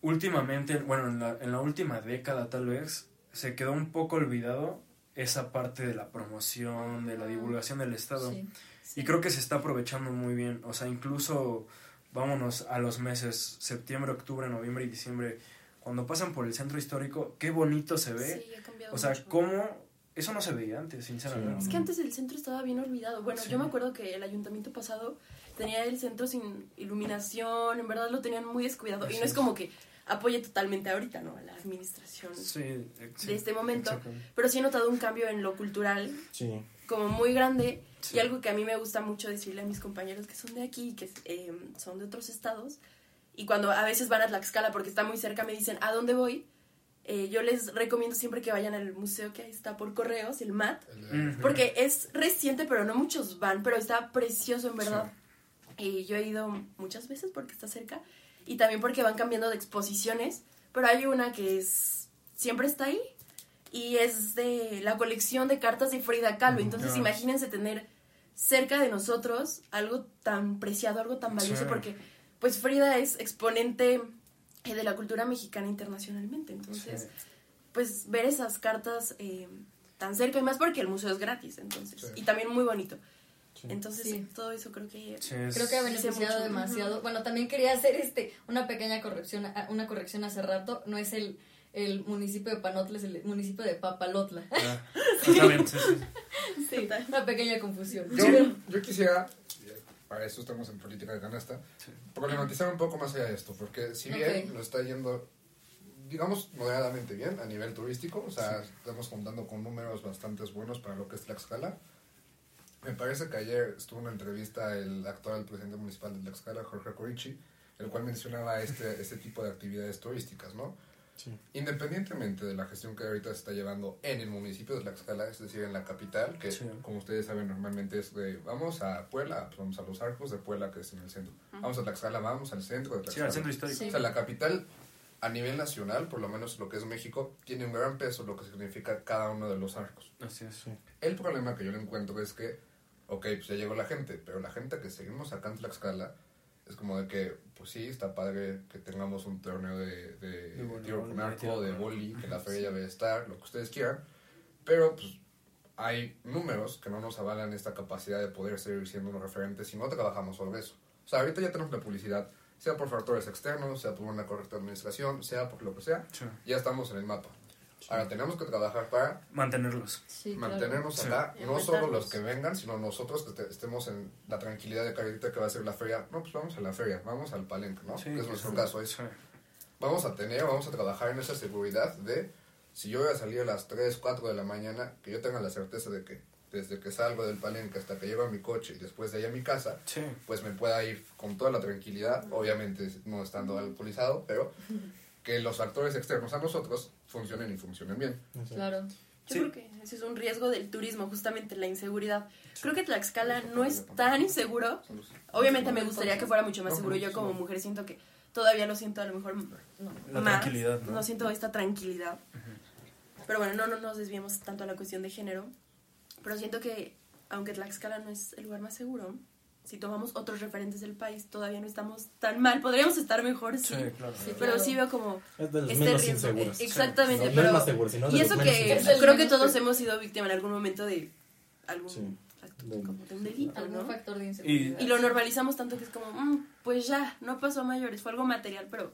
últimamente, bueno, en la, en la última década tal vez, se quedó un poco olvidado esa parte de la promoción, de la divulgación del Estado. Sí. Y creo que se está aprovechando muy bien. O sea, incluso vámonos a los meses septiembre, octubre, noviembre y diciembre. Cuando pasan por el centro histórico, qué bonito se ve. Sí, ha cambiado o sea, mucho. cómo... Eso no se veía antes, sinceramente. Es que antes el centro estaba bien olvidado. Bueno, yo me acuerdo que el ayuntamiento pasado tenía el centro sin iluminación, en verdad lo tenían muy descuidado. Y no es como que apoye totalmente ahorita, ¿no? A la administración Sí, de este momento. Pero sí he notado un cambio en lo cultural Sí. como muy grande y algo que a mí me gusta mucho decirle a mis compañeros que son de aquí, que eh, son de otros estados, y cuando a veces van a Tlaxcala porque está muy cerca me dicen, ¿a dónde voy? Eh, yo les recomiendo siempre que vayan al museo que ahí está por correos, el MAT, porque es reciente, pero no muchos van, pero está precioso en verdad. Y yo he ido muchas veces porque está cerca y también porque van cambiando de exposiciones, pero hay una que es siempre está ahí y es de la colección de cartas de Frida Kahlo. Entonces Ya. imagínense tener cerca de nosotros algo tan preciado, algo tan valioso, Sí. porque pues Frida es exponente eh, de la cultura mexicana internacionalmente. Entonces, Sí. pues ver esas cartas eh, tan cerca y más porque el museo es gratis, entonces, y también muy bonito. Entonces, Sí. todo eso creo que Creo que ha beneficiado demasiado. Bueno, también quería hacer este una pequeña corrección, a- una corrección hace rato. No es el, el municipio de Panotla, es el municipio de Papalotla. Ah, bien, sí, sí. sí, una pequeña confusión. Yo, yo quisiera, para eso estamos en política de canasta, problematizar un poco más allá de esto, porque si bien lo está yendo, digamos, moderadamente bien a nivel turístico, o sea, estamos contando con números bastante buenos para lo que es Tlaxcala. Me parece que ayer estuvo en una entrevista el actual presidente municipal de Tlaxcala, Jorge Corichi, el cual mencionaba este, este tipo de actividades turísticas, ¿no? Independientemente de la gestión que ahorita se está llevando en el municipio de Tlaxcala, es decir, en la capital, que Sí. como ustedes saben normalmente es de vamos a Puebla, pues vamos a los arcos de Puebla que es en el centro. Vamos a Tlaxcala, vamos al centro de Sí, Tlaxcala. al centro histórico. Sí. O sea, la capital a nivel nacional, por lo menos lo que es México, tiene un gran peso lo que significa cada uno de los arcos. Así es. El problema que yo le encuentro es que, ok, pues ya llegó la gente, pero la gente que seguimos acá en Tlaxcala es como de que, pues sí, está padre que tengamos un torneo de, de, De voleibol, tiro con arco, de boli, que la feria ya debe estar, lo que ustedes quieran, pero pues hay números que no nos avalan esta capacidad de poder seguir siendo unos referentes si no trabajamos sobre eso. O sea, ahorita ya tenemos la publicidad, sea por factores externos, sea por una correcta administración, sea por lo que sea, Sí. ya estamos en el mapa. Ahora tenemos que trabajar para Mantenerlos. mantenernos Sí. acá, Y no solo los que vengan, sino nosotros que te- estemos en la tranquilidad de que ahorita que va a ser la feria, no, pues vamos a la feria, vamos al palenque, ¿no? Sí, que es nuestro sí. caso. Es, Vamos a tener, vamos a trabajar en esa seguridad de, si yo voy a salir a las 3, 4 de la mañana, que yo tenga la certeza de que desde que salgo del palenque hasta que llego a mi coche y después de ahí a mi casa, pues me pueda ir con toda la tranquilidad, obviamente no estando alcoholizado, pero que los actores externos a nosotros funcionen y funcionen bien. Claro. Yo creo que ese es un riesgo del turismo, justamente la inseguridad. Creo que Tlaxcala no es tan inseguro. Obviamente me gustaría que fuera mucho más seguro. Yo como mujer siento que todavía lo siento a lo mejor La más. tranquilidad, ¿no? siento esta tranquilidad. Pero bueno, no, no nos desviemos tanto a la cuestión de género. Pero siento que, aunque Tlaxcala no es el lugar más seguro, si tomamos otros referentes del país, todavía no estamos tan mal. Podríamos estar mejor, sí. Sí, claro. Sí, pero claro. sí veo como Es de los este menos riesgo. inseguros. Exactamente, No, no pero... es más seguro, sino de y eso que inseguros. creo que todos hemos sido víctimas en algún momento de algún Sí. acto como de un delito, Algún ¿no? factor de inseguridad. Y lo normalizamos tanto que es como, "Mm, pues ya, no pasó a mayores, fue algo material, pero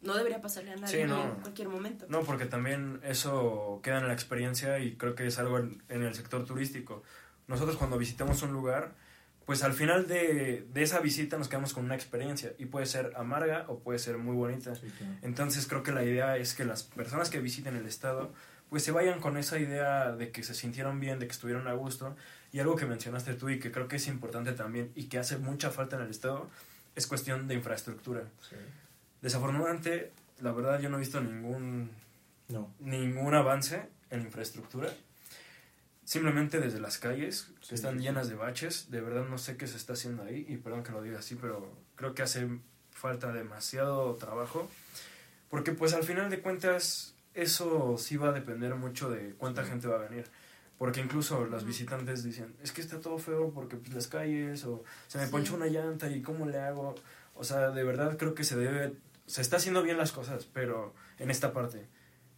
no debería pasarle a nadie Sí, no. en cualquier momento. No, porque también eso queda en la experiencia y creo que es algo en, en el sector turístico. Nosotros cuando visitamos un lugar, pues al final de, de esa visita nos quedamos con una experiencia y puede ser amarga o puede ser muy bonita. Entonces creo que la idea es que las personas que visiten el estado pues se vayan con esa idea de que se sintieron bien, de que estuvieron a gusto. Y algo que mencionaste tú y que creo que es importante también y que hace mucha falta en el estado es cuestión de infraestructura. Desafortunadamente, la verdad yo no he visto ningún No. ningún avance en infraestructura. Simplemente desde las calles, que Sí, están sí, llenas de baches, de verdad no sé qué se está haciendo ahí, y perdón que lo diga así, pero creo que hace falta demasiado trabajo, porque pues al final de cuentas eso sí va a depender mucho de cuánta gente va a venir. Porque incluso los visitantes dicen, es que está todo feo porque pues, las calles, o se me Sí. ponchó una llanta y cómo le hago. O sea, de verdad creo que se debe, se está haciendo bien las cosas, pero en esta parte.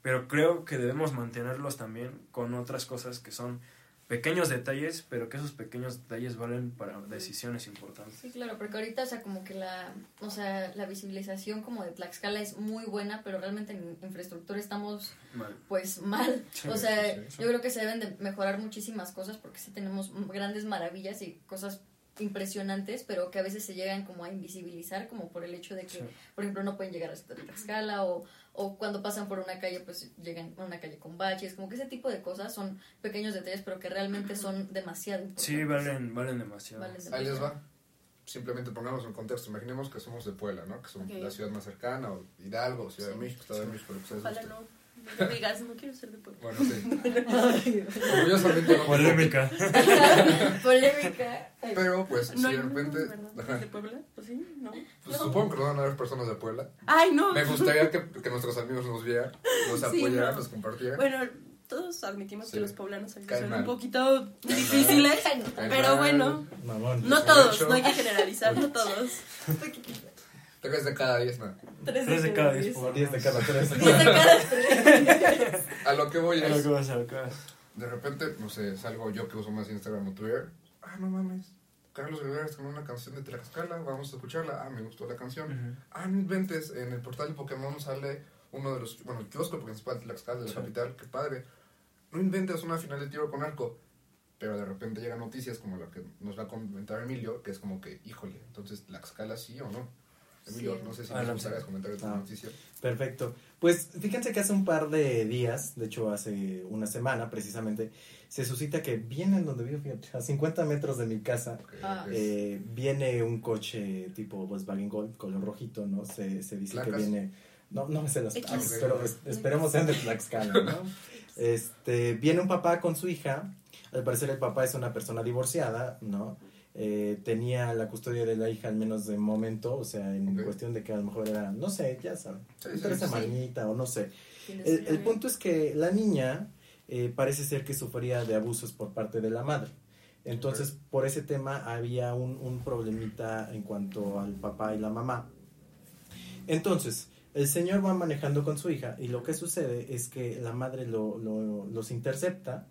Pero creo que debemos mantenerlos también con otras cosas que son pequeños detalles, pero que esos pequeños detalles valen para decisiones importantes. Sí, claro, porque ahorita, o sea, como que la, o sea, la visibilización como de Tlaxcala es muy buena, pero realmente en infraestructura estamos, mal. pues, mal. Sí, o sea, sí, sí. yo creo que se deben de mejorar muchísimas cosas porque sí tenemos grandes maravillas y cosas impresionantes, pero que a veces se llegan como a invisibilizar, como por el hecho de que, por ejemplo, no pueden llegar hasta Tlaxcala o, o cuando pasan por una calle, pues llegan a una calle con baches, como que ese tipo de cosas son pequeños detalles, pero que realmente son demasiado importantes. Sí, valen, valen demasiado. Valen Ahí les va. Simplemente pongamos en contexto. Imaginemos que somos de Puebla, ¿no? Que somos Ok. la ciudad más cercana, o Hidalgo, Ciudad de México, Estado de México, lo que ustedes. No. No me digas, no quiero ser de pueblo. Bueno, sí. Orgullosamente no. Polémica. Polémica. Pero, pues, No, si de no, repente... ¿De Puebla? ¿O sí? ¿No? Pues, Supongo que no van a haber personas de Puebla. Ay, no. Me gustaría que, que nuestros amigos nos vieran, nos Sí, apoyaran, no. nos compartieran. Bueno, todos admitimos Sí. que los poblanos a veces Caen son un poquito difíciles, pero bueno, Mamón. no todos, no hay que generalizar, no todos. Tres de cada diez, no. Tres de cada diez. Por 10 de cada 3. A lo que voy A lo es... que vas, a lo que vas. De repente, no sé, salgo yo que uso más Instagram o Twitter. Ah, no mames. Carlos Rivera está con una canción de Tlaxcala, vamos a escucharla. Ah, me gustó la canción. Ah, no inventes, en el portal de Pokémon sale uno de los, bueno, el kiosco principal de Tlaxcala, de la Sí. capital, qué padre. No inventes una final de tiro con arco. Pero de repente llegan noticias como la que nos va a comentar Emilio, que es como que, híjole, entonces Tlaxcala sí o no. Emilio, Sí. no sé si Adelante. nos gustaría comentar esta Ah. noticia. Perfecto. Pues fíjense que hace un par de días, de hecho hace una semana precisamente, se suscita que viene en donde vivo, fíjate, a 50 metros de mi casa, Ah. eh, viene un coche tipo Volkswagen Golf, color rojito, ¿no? Se, se dice ¿Placas? que viene... No, no me sé las placas, pero es- esperemos sean de Tlaxcala, ¿no? Este, viene un papá con su hija, al parecer el papá es una persona divorciada, ¿no? Eh, tenía la custodia de la hija al menos de momento, o sea, en cuestión de que a lo mejor era, no sé, ya saben, Sí, tres sí, sí. semanitas o no sé. El, punto es que la niña eh, parece ser que sufría de abusos por parte de la madre. Entonces, por ese tema había un, un problemita en cuanto al papá y la mamá. Entonces, el señor va manejando con su hija y lo que sucede es que la madre lo- lo- los intercepta.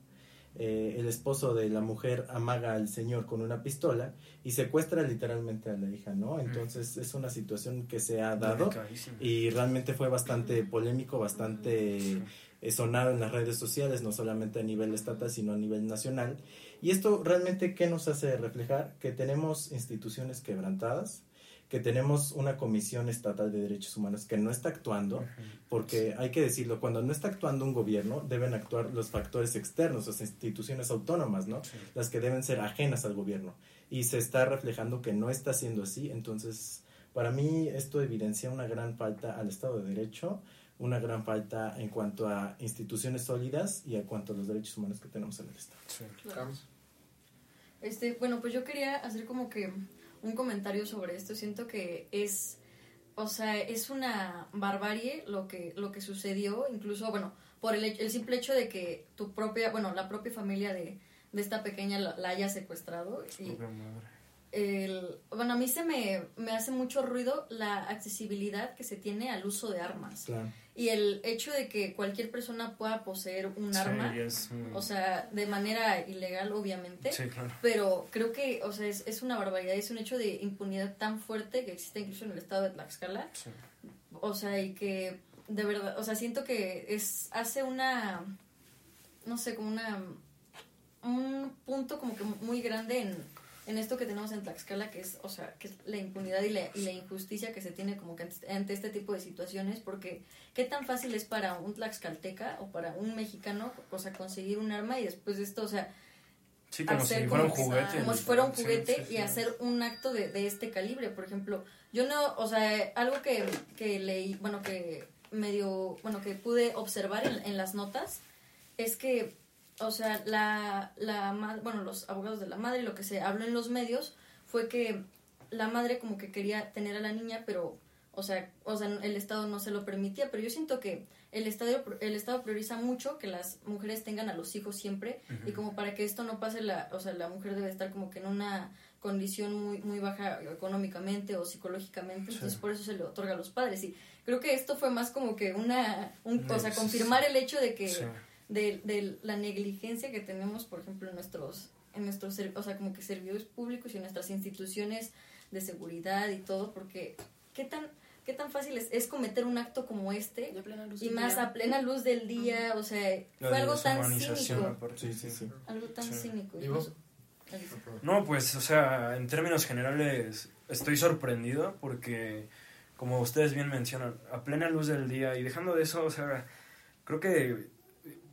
Eh, el esposo de la mujer amaga al señor con una pistola y secuestra literalmente a la hija, ¿no? Entonces es una situación que se ha dado y realmente fue bastante polémico, bastante eh, sonado en las redes sociales, no solamente a nivel estatal, sino a nivel nacional. Y esto realmente, ¿qué nos hace reflejar? Que tenemos instituciones quebrantadas, que tenemos una Comisión Estatal de Derechos Humanos que no está actuando, porque hay que decirlo, cuando no está actuando un gobierno, deben actuar los factores externos, las instituciones autónomas, ¿no? Sí. Las que deben ser ajenas al gobierno. Y se está reflejando que no está siendo así, entonces para mí esto evidencia una gran falta al Estado de Derecho, una gran falta en cuanto a instituciones sólidas y en cuanto a los derechos humanos que tenemos en el Estado. Sí. Este, bueno, pues yo quería hacer como que un comentario sobre esto. Siento que es, o sea, es una barbarie lo que, lo que sucedió, incluso, bueno, por el, el simple hecho de que tu propia, bueno, la propia familia de, de esta pequeña la, la haya secuestrado. Y madre. el, bueno, a mí se me, me hace mucho ruido la accesibilidad que se tiene al uso de armas. Claro. Y el hecho de que cualquier persona pueda poseer un Sí, arma, muy- o sea, de manera ilegal, obviamente. Sí, claro. Pero creo que, o sea, es, es una barbaridad, es un hecho de impunidad tan fuerte que existe incluso en el estado de Tlaxcala. Sí. O sea, y que de verdad, o sea, siento que es hace una, no sé, como una, un punto como que muy grande en, en esto que tenemos en Tlaxcala, que es, o sea, que es la impunidad y la, y la injusticia que se tiene como que ante, ante este tipo de situaciones, porque qué tan fácil es para un tlaxcalteca o para un mexicano, o sea, conseguir un arma y después de esto, o sea, Sí, como hacer si fuera un como- juguete. como si fuera un juguete sí, sí. y hacer un acto de, de este calibre. Por ejemplo, yo no, o sea, algo que, que leí, bueno, que medio, bueno, que pude observar en, en las notas es que, o sea, la, la, bueno, los abogados de la madre, lo que se habló en los medios fue que la madre como que quería tener a la niña, pero, o sea, o sea, el Estado no se lo permitía, pero yo siento que el Estado, el Estado prioriza mucho que las mujeres tengan a los hijos siempre y como para que esto no pase, la, o sea, la mujer debe estar como que en una condición muy, muy baja económicamente o psicológicamente, entonces por eso se le otorga a los padres. Y creo que esto fue más como que una, un, o sea, confirmar el hecho de que, Sí. De, de la negligencia que tenemos, por ejemplo, en nuestros, en nuestros, ser- o sea, como que servidores públicos y en nuestras instituciones de seguridad y todo, porque qué tan, qué tan fácil es, es cometer un acto como este luz y más día. a plena luz del día, o sea, La fue algo tan cínico. Sí, sí, sí. Algo tan Sí. cínico. ¿Y vos? No, pues, o sea, en términos generales estoy sorprendido porque, como ustedes bien mencionan, a plena luz del día y dejando de eso, o sea, creo que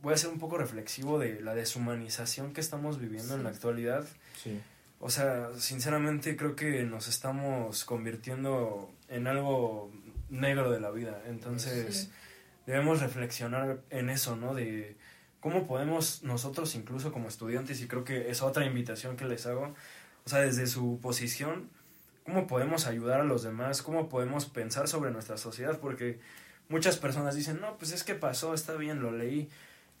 voy a ser un poco reflexivo de la deshumanización que estamos viviendo en la actualidad. Sí. O sea, sinceramente creo que nos estamos convirtiendo en algo negro de la vida. Entonces, Sí. debemos reflexionar en eso, ¿no? De cómo podemos nosotros, incluso como estudiantes, y creo que es otra invitación que les hago, o sea, desde su posición, cómo podemos ayudar a los demás, cómo podemos pensar sobre nuestra sociedad, porque muchas personas dicen, no, pues es que pasó, está bien, lo leí,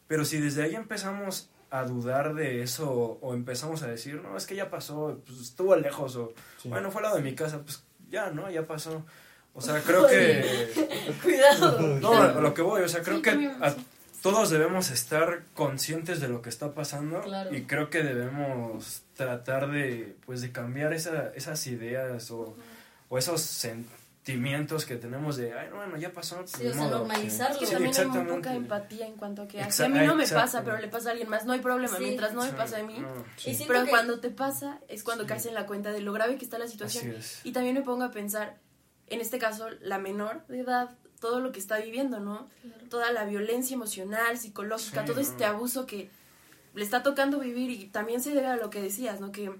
pero si desde ahí empezamos a dudar de eso o empezamos a decir, no, es que ya pasó, pues estuvo lejos o, bueno, fue al lado de mi casa, pues ya, ¿no? Ya pasó. O sea, creo que... Cuidado. No, a lo que voy, o sea, creo Sí, que a- todos debemos estar conscientes de lo que está pasando Claro. y creo que debemos tratar de, pues, de cambiar esa, esas ideas o, o esos sentimientos que tenemos de, ay, bueno, ya pasó. Sí, o sea, modo". normalizarlo. Sí, también hay muy poca empatía en cuanto a que Exa- "Así a mí no me exacto. pasa, pero le pasa a alguien más. No hay problema. Sí. Mientras no me pasa a mí. no, sí. Pero que- cuando te pasa es cuando caes en la cuenta de lo grave que está la situación. Así es. Y también me pongo a pensar, en este caso, la menor de edad, todo lo que está viviendo, ¿no? Toda la violencia emocional, psicológica, Sí, todo no. este abuso que le está tocando vivir y también se debe a lo que decías, ¿no? Que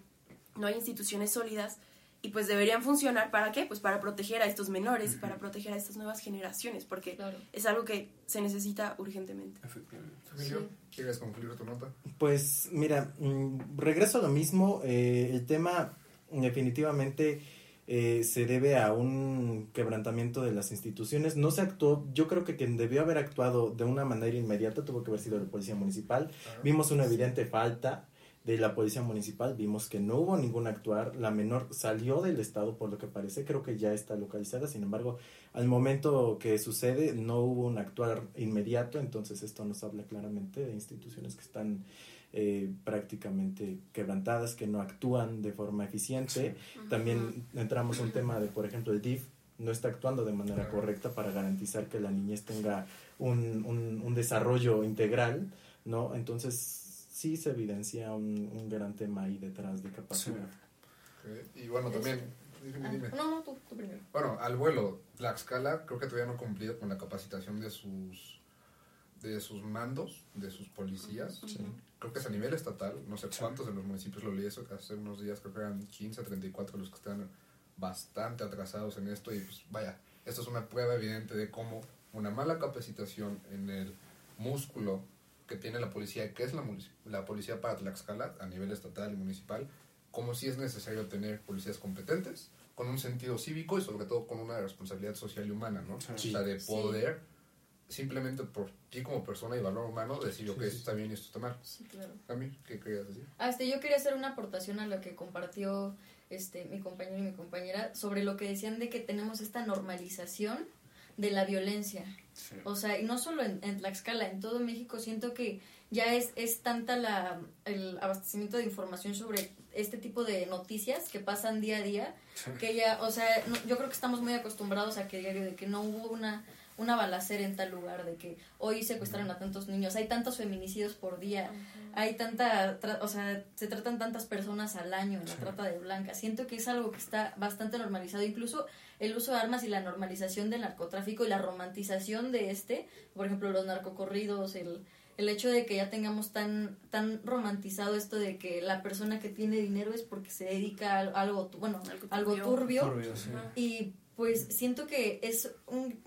no hay instituciones sólidas y pues deberían funcionar para qué? Pues para proteger a estos menores y para proteger a estas nuevas generaciones, porque es algo que se necesita urgentemente. Emilio, ¿quieres concluir tu nota? Pues mira, mm, regreso a lo mismo. eh, el tema definitivamente eh, se debe a un quebrantamiento de las instituciones. No se actuó, yo creo que quien debió haber actuado de una manera inmediata tuvo que haber sido la policía municipal. Vimos una evidente falta de la policía municipal, vimos que no hubo ningún actuar, la menor salió del estado por lo que parece, creo que ya está localizada, sin embargo, al momento que sucede no hubo un actuar inmediato, entonces esto nos habla claramente de instituciones que están eh, prácticamente quebrantadas, que no actúan de forma eficiente. También entramos un tema de, por ejemplo, el DIF no está actuando de manera correcta para garantizar que la niñez tenga un, un, un desarrollo integral, ¿no? Entonces sí se evidencia un, un gran tema ahí detrás de capacidad. Y bueno, también... dime, Ah, dime. No, no, tú, tú primero. Bueno, al vuelo, Tlaxcala creo que todavía no cumplía con la capacitación de sus de sus mandos, de sus policías. Creo que es a nivel estatal, no sé cuántos de los municipios lo leí eso, hace unos días creo que eran 15, 34 los que están bastante atrasados en esto y pues vaya, esto es una prueba evidente de cómo una mala capacitación en el músculo que tiene la policía, que es la, la policía para Tlaxcala a nivel estatal y municipal, como si es necesario tener policías competentes, con un sentido cívico y sobre todo con una responsabilidad social y humana, ¿no? Sí. O sea, de Sí. poder simplemente por ti como persona y valor humano decir, ok, Sí, sí. esto está bien y esto está mal. Sí, claro. A mí, ¿qué querías decir? Ah, este, yo quería hacer una aportación a lo que compartió este mi compañero y mi compañera sobre lo que decían de que tenemos esta normalización de la violencia. O sea, y no solo en, en Tlaxcala, en todo México siento que ya es, es tanta la, el abastecimiento de información sobre este tipo de noticias que pasan día a día, que ya, o sea, no- yo creo que estamos muy acostumbrados a que diario de que no hubo una una balacera en tal lugar, de que hoy secuestraron a tantos niños, hay tantos feminicidios por día, hay tanta, tra- o sea, se tratan tantas personas al año en la trata de blancas. Siento que es algo que está bastante normalizado, incluso el uso de armas y la normalización del narcotráfico y la romantización de este, por ejemplo, los narcocorridos, el el hecho de que ya tengamos tan tan romantizado esto de que la persona que tiene dinero es porque se dedica a algo, bueno, algo turbio, Turbio, sí. y pues siento que es un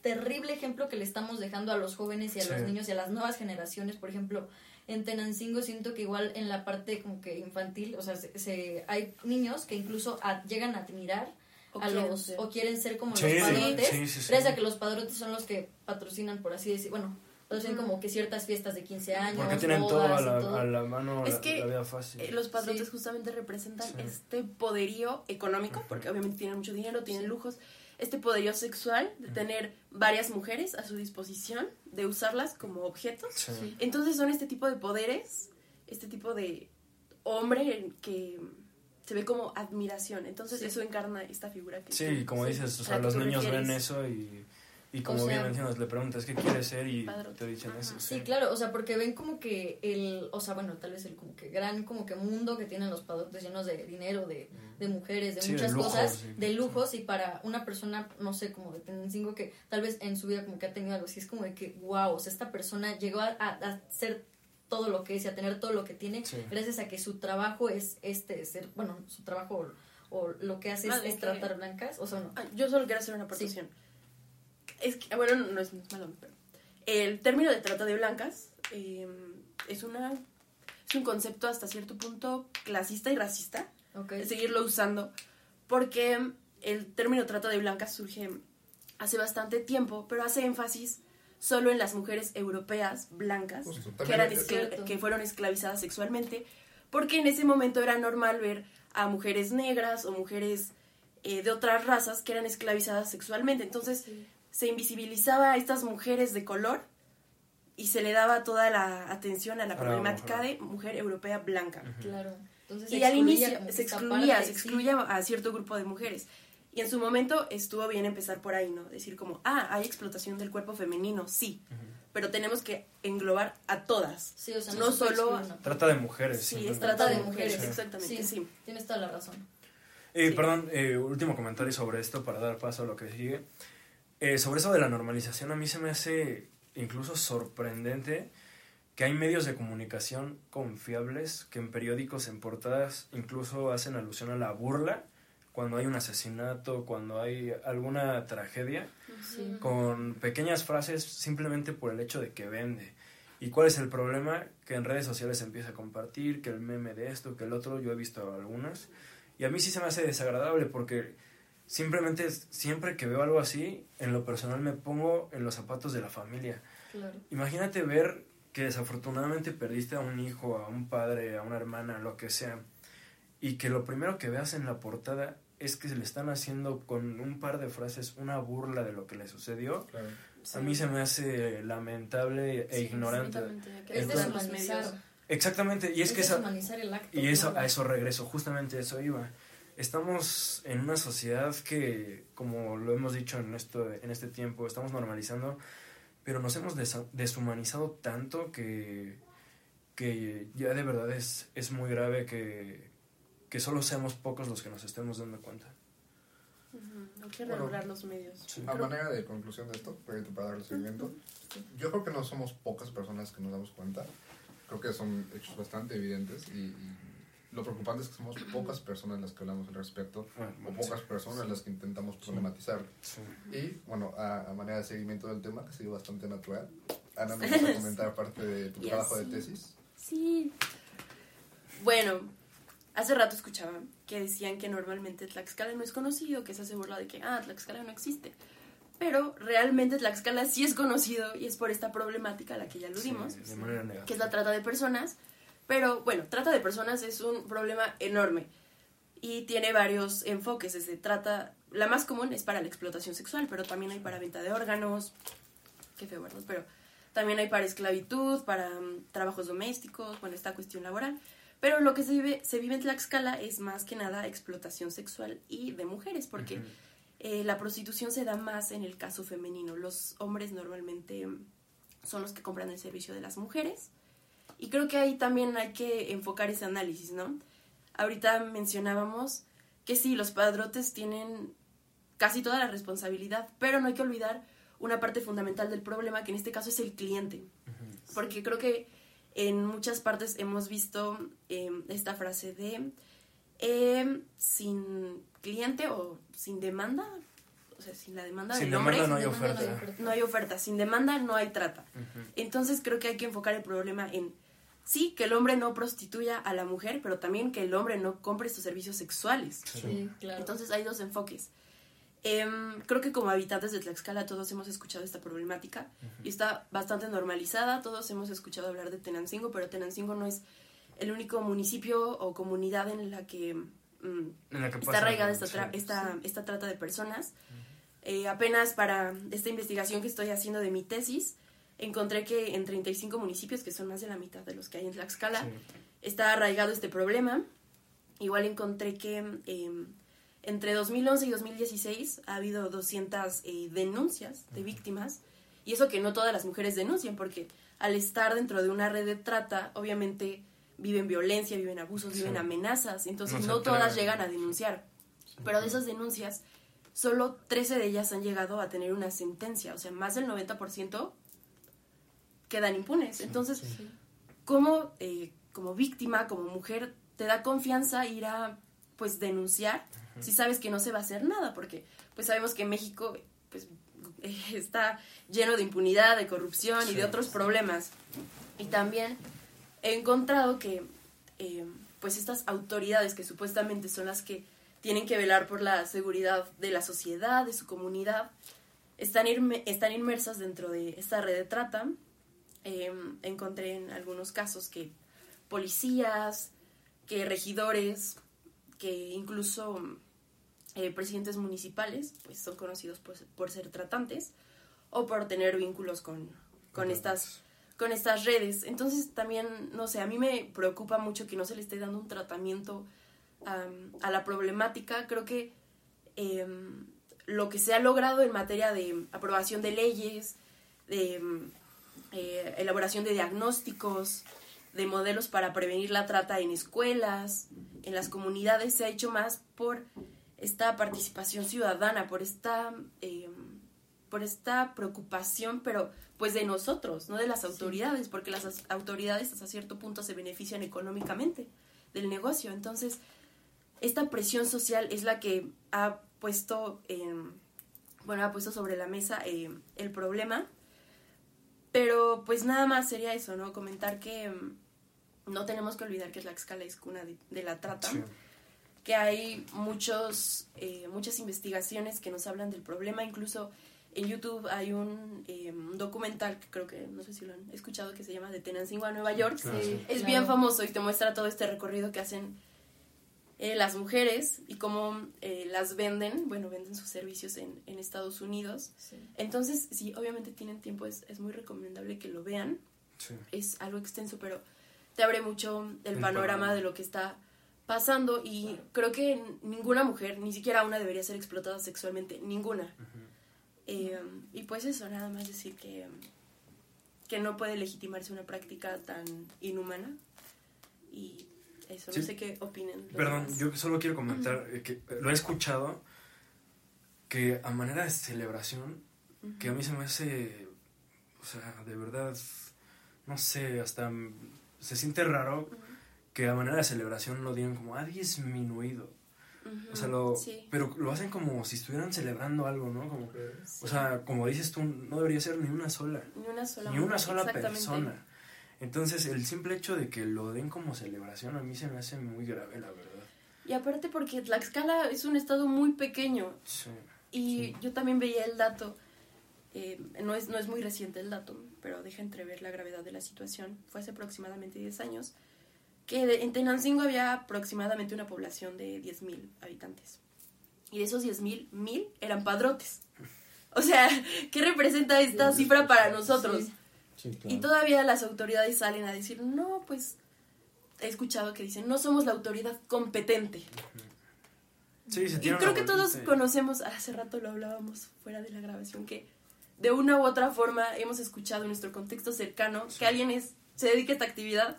terrible ejemplo que le estamos dejando a los jóvenes y a los niños y a las nuevas generaciones. Por ejemplo, en Tenancingo siento que igual en la parte como que infantil, o sea, se, se- hay niños que incluso a- llegan a admirar O a quieren los ser. o quieren ser como Sí, los padrotes, sí, sí, sí. gracias a que los padrotes son los que patrocinan, por así decir, bueno, patrocinan como que ciertas fiestas de 15 años, Porque tienen todo a la, todo. a la mano, Es la, que la vida fácil. Eh, los padrotes Sí. justamente representan Sí. este poderío económico, porque obviamente tienen mucho dinero, tienen lujos. este poderío sexual de tener varias mujeres a su disposición, de usarlas como objetos. Sí. Entonces son este tipo de poderes, este tipo de hombre que se ve como admiración. Entonces Sí. eso encarna esta figura que Sí, como dices, o sea, los niños ven eso y, y como O sea- bien mencionas, le preguntas qué quieres ser y Padrote. te dicen eso. Sí, claro, o sea, porque ven como que el, o sea, bueno, tal vez el como que gran como que mundo que tienen los padrotes llenos de dinero, de, de mujeres, de Sí, de muchas lujos, cosas, sí. de lujos y para una persona, no sé, como de Tenancingo que tal vez en su vida como que ha tenido algo así, es como de que, wow, o sea, esta persona llegó a, a, a ser todo lo que es y a tener todo lo que tiene Sí. gracias a que su trabajo es este, ser, bueno, su trabajo o, o lo que hace es, Vale, es que- tratar blancas, o sea, no. Ah, yo solo quiero hacer una aportación. Es que, bueno, no es malo, pero el término de trata de blancas eh, es una es un concepto hasta cierto punto clasista y racista. Ok. de seguirlo usando porque el término trata de blancas surge hace bastante tiempo, pero hace énfasis solo en las mujeres europeas blancas Justo, que, eran que fueron esclavizadas sexualmente, porque en ese momento era normal ver a mujeres negras o mujeres eh, de otras razas que eran esclavizadas sexualmente. Entonces se invisibilizaba a estas mujeres de color y se le daba toda la atención a la problemática de mujer europea blanca. Claro. Entonces Y al inicio se excluía, se sí. excluía a cierto grupo de mujeres. Y en su momento estuvo bien empezar por ahí, ¿no? Decir como, ah, hay explotación del cuerpo femenino, sí. Pero tenemos que englobar a todas. Sí, o sea, no solo... una Trata de mujeres. Sí, es trata de mujeres, exactamente, Sí. sí. Tienes toda la razón. Eh, Sí. Perdón, eh, último comentario sobre esto para dar paso a lo que sigue. Eh, sobre eso de la normalización, a mí se me hace incluso sorprendente que hay medios de comunicación confiables que en periódicos, en portadas, incluso hacen alusión a la burla cuando hay un asesinato, cuando hay alguna tragedia, Sí. con pequeñas frases simplemente por el hecho de que vende. ¿Y cuál es el problema? Que en redes sociales se empieza a compartir, que el meme de esto, que el otro, yo he visto algunas. Y a mí sí se me hace desagradable porque simplemente siempre que veo algo así, en lo personal me pongo en los zapatos de la familia. Claro. Imagínate ver que desafortunadamente perdiste a un hijo, a un padre, a una hermana, lo que sea, y que lo primero que veas en la portada es que se le están haciendo con un par de frases una burla de lo que le sucedió. Claro. A mí se me hace lamentable e Sí, ignorante. que Es deshumanizar. Exactamente, y es, Es que esa, deshumanizar el acto. y eso, a eso regreso, justamente a eso iba. Estamos en una sociedad que, como lo hemos dicho en, esto, en este tiempo, estamos normalizando, pero nos hemos deshumanizado tanto que, que ya de verdad es, es muy grave que, que solo seamos pocos los que nos estemos dando cuenta. Ujú, Hay que Bueno, regular los medios. A Creo- manera de conclusión de esto, para darle seguimiento, yo creo que no somos pocas personas que nos damos cuenta. Creo que son hechos bastante evidentes y, y lo preocupante es que somos pocas personas las que hablamos al respecto Bueno, o pocas personas las que intentamos problematizar. Sí. Y bueno, a, a manera de seguimiento del tema, que ha sido bastante natural, Ana nos va a comentar parte de tu Y trabajo de tesis. Sí. Bueno, hace rato escuchaba que decían que normalmente Tlaxcala no es conocido, que se hace burla de que, ah, Tlaxcala no existe. Pero realmente Tlaxcala sí es conocido y es por esta problemática a la que ya aludimos, Sí, que es la trata de personas. Pero bueno, trata de personas es un problema enorme y tiene varios enfoques. Desde trata, la más común es para la explotación sexual, pero también hay para venta de órganos, qué feo, ¿verdad? Pero también hay para esclavitud, para mm, trabajos domésticos, bueno, esta cuestión laboral. Pero lo que se vive, se vive en Tlaxcala es más que nada explotación sexual y de mujeres, porque Ujú. eh, la prostitución se da más en el caso femenino. Los hombres normalmente son los que compran el servicio de las mujeres. Y creo que ahí también hay que enfocar ese análisis, ¿no? Ahorita mencionábamos que sí, los padrotes tienen casi toda la responsabilidad, pero no hay que olvidar una parte fundamental del problema, que en este caso es el cliente. Porque creo que en muchas partes hemos visto eh, esta frase de eh, sin cliente o sin demanda, o sea, sin la demanda Sin del hombre, demanda no hay sin demanda oferta. no hay oferta, sin demanda no hay trata. Entonces creo que hay que enfocar el problema en, sí, que el hombre no prostituya a la mujer, pero también que el hombre no compre sus servicios sexuales. Sí, claro. Entonces hay dos enfoques. Em, creo que como habitantes de Tlaxcala todos hemos escuchado esta problemática y está bastante normalizada. Todos hemos escuchado hablar de Tenancingo, pero Tenancingo no es el único municipio o comunidad en la que mm, En la que está arraigada esta, sí. tra- esta, esta trata de personas. Eh, apenas para esta investigación que estoy haciendo de mi tesis, encontré que en 35 municipios, que son más de la mitad de los que hay en Tlaxcala, está arraigado este problema. Igual encontré que em, entre 2011 y 2016 ha habido 200 eh, denuncias de víctimas. Y eso que no todas las mujeres denuncian, porque al estar dentro de una red de trata, obviamente viven violencia, viven abusos, viven amenazas. Entonces no, todas llegan a denunciar. Pero de esas denuncias, solo 13 de ellas han llegado a tener una sentencia. O sea, más del 90% quedan impunes. Entonces, ¿cómo eh, como víctima, como mujer, te da confianza ir a pues denunciar si sabes que no se va a hacer nada? Porque pues sabemos que México pues está lleno de impunidad, de corrupción y de otros problemas. Y también he encontrado que eh, pues estas autoridades que supuestamente son las que tienen que velar por la seguridad de la sociedad, de su comunidad, están, están inmersas dentro de esta red de trata Em, encontré en algunos casos que policías, que regidores, que incluso eh, presidentes municipales, pues son conocidos por, ser tratantes o por tener vínculos con, con estas con estas redes. Entonces también, no sé, a mí me preocupa mucho que no se le esté dando un tratamiento a la problemática. Creo que em, lo que se ha logrado en materia de aprobación de leyes, de eh, elaboración de diagnósticos, de modelos para prevenir la trata en escuelas, en las comunidades, se ha hecho más por esta participación ciudadana, por esta, eh, por esta preocupación, pero pues de nosotros, no de las autoridades, porque las autoridades hasta cierto punto se benefician económicamente del negocio. Entonces, esta presión social es la que ha puesto, bueno, ha puesto sobre la mesa eh, el problema pero pues nada más sería eso, ¿no? Comentar que no tenemos que olvidar que la escala es cuna de, la trata. Que hay muchos, eh, muchas investigaciones que nos hablan del problema. Incluso en YouTube hay un eh, documental que creo que, no sé si lo han escuchado, que se llama De Tenancingo a Nueva York. Es bien famoso y te muestra todo este recorrido que hacen eh, las mujeres y cómo eh, las venden, bueno, venden sus servicios en, en Estados Unidos. Entonces, sí, obviamente tienen tiempo, es, es muy recomendable que lo vean. Es algo extenso, pero te abre mucho el, panorama, de lo que está pasando y creo que ninguna mujer, ni siquiera una, debería ser explotada sexualmente, ninguna. Eh, y pues eso, nada más decir que, que no puede legitimarse una práctica tan inhumana y eso. No sé qué opinen. Perdón, yo solo quiero comentar eh, que lo he escuchado que a manera de celebración, que a mí se me hace, o sea, de verdad, no sé, hasta se siente raro que a manera de celebración lo digan como, ha disminuido. O sea, lo, pero lo hacen como si estuvieran celebrando algo, ¿no? Como, O sea, como dices tú, no debería ser ni una sola. Ni una sola, ni una sola persona. Entonces, el simple hecho de que lo den como celebración a mí se me hace muy grave, la verdad. Y aparte porque Tlaxcala es un estado muy pequeño. Sí. Y yo también veía el dato, eh, no, es, no es muy reciente el dato, pero deja entrever la gravedad de la situación. Fue hace aproximadamente 10 años que en Tenancingo había aproximadamente una población de 10.000 habitantes. Y de esos 10.000, 1.000 eran padrotes. O sea, ¿qué representa esta cifra para nosotros? Y todavía las autoridades salen a decir, no, pues he escuchado que dicen, no somos la autoridad competente. Sí, y creo que todos conocemos, hace rato lo hablábamos fuera de la grabación, que de una u otra forma hemos escuchado en nuestro contexto cercano que alguien es, se dedica a esta actividad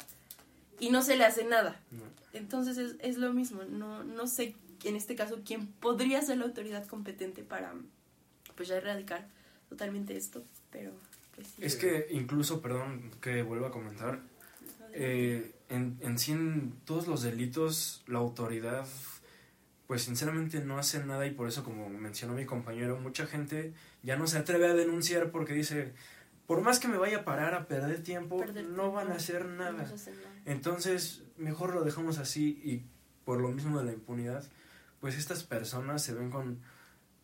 y no se le hace nada. Entonces es, es, lo mismo, no, no sé en este caso quién podría ser la autoridad competente para pues ya erradicar totalmente esto, pero... Pues es que incluso, perdón que vuelva a comentar, eh, en, en sí en todos los delitos la autoridad pues sinceramente no hace nada y por eso como mencionó mi compañero, mucha gente ya no se atreve a denunciar porque dice, por más que me vaya a parar a perder tiempo, no van a hacer nada. Entonces, mejor lo dejamos así y por lo mismo de la impunidad, pues estas personas se ven con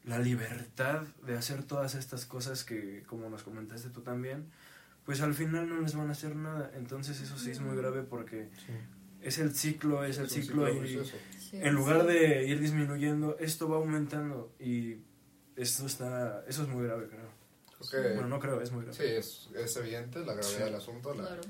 la libertad de hacer todas estas cosas que, como nos comentaste tú también, pues al final no les van a hacer nada. Entonces eso sí es muy grave porque es el ciclo, es, el ciclo, y en lugar de ir disminuyendo, esto va aumentando y esto está, eso es muy grave, creo. Okay. Bueno, no creo, es muy grave. Sí, es, es evidente la gravedad Sí. del asunto. La... Claro.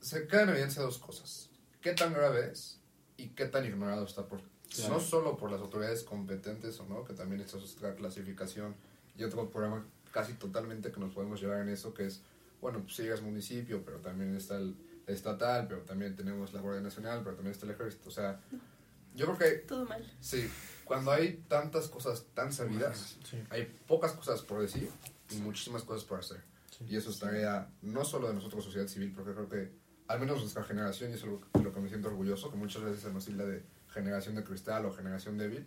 Se quedan en evidencia dos cosas. ¿Qué tan grave es y qué tan ignorado está por... Claro. No solo por las autoridades competentes o no, que también está otra clasificación y otro programa casi totalmente que nos podemos llevar en eso, que es, bueno, pues sí es municipio, pero también está el estatal, pero también tenemos la Guardia Nacional, pero también está el ejército. O sea, yo creo que... Todo mal. Sí, cuando hay tantas cosas tan sabidas, Sí. hay pocas cosas por decir y muchísimas cosas por hacer. Y eso es tarea no solo de nosotros, sociedad civil, porque creo que al menos nuestra generación, y eso es lo que me siento orgulloso, que muchas veces se nos tilda de generación de cristal o generación débil.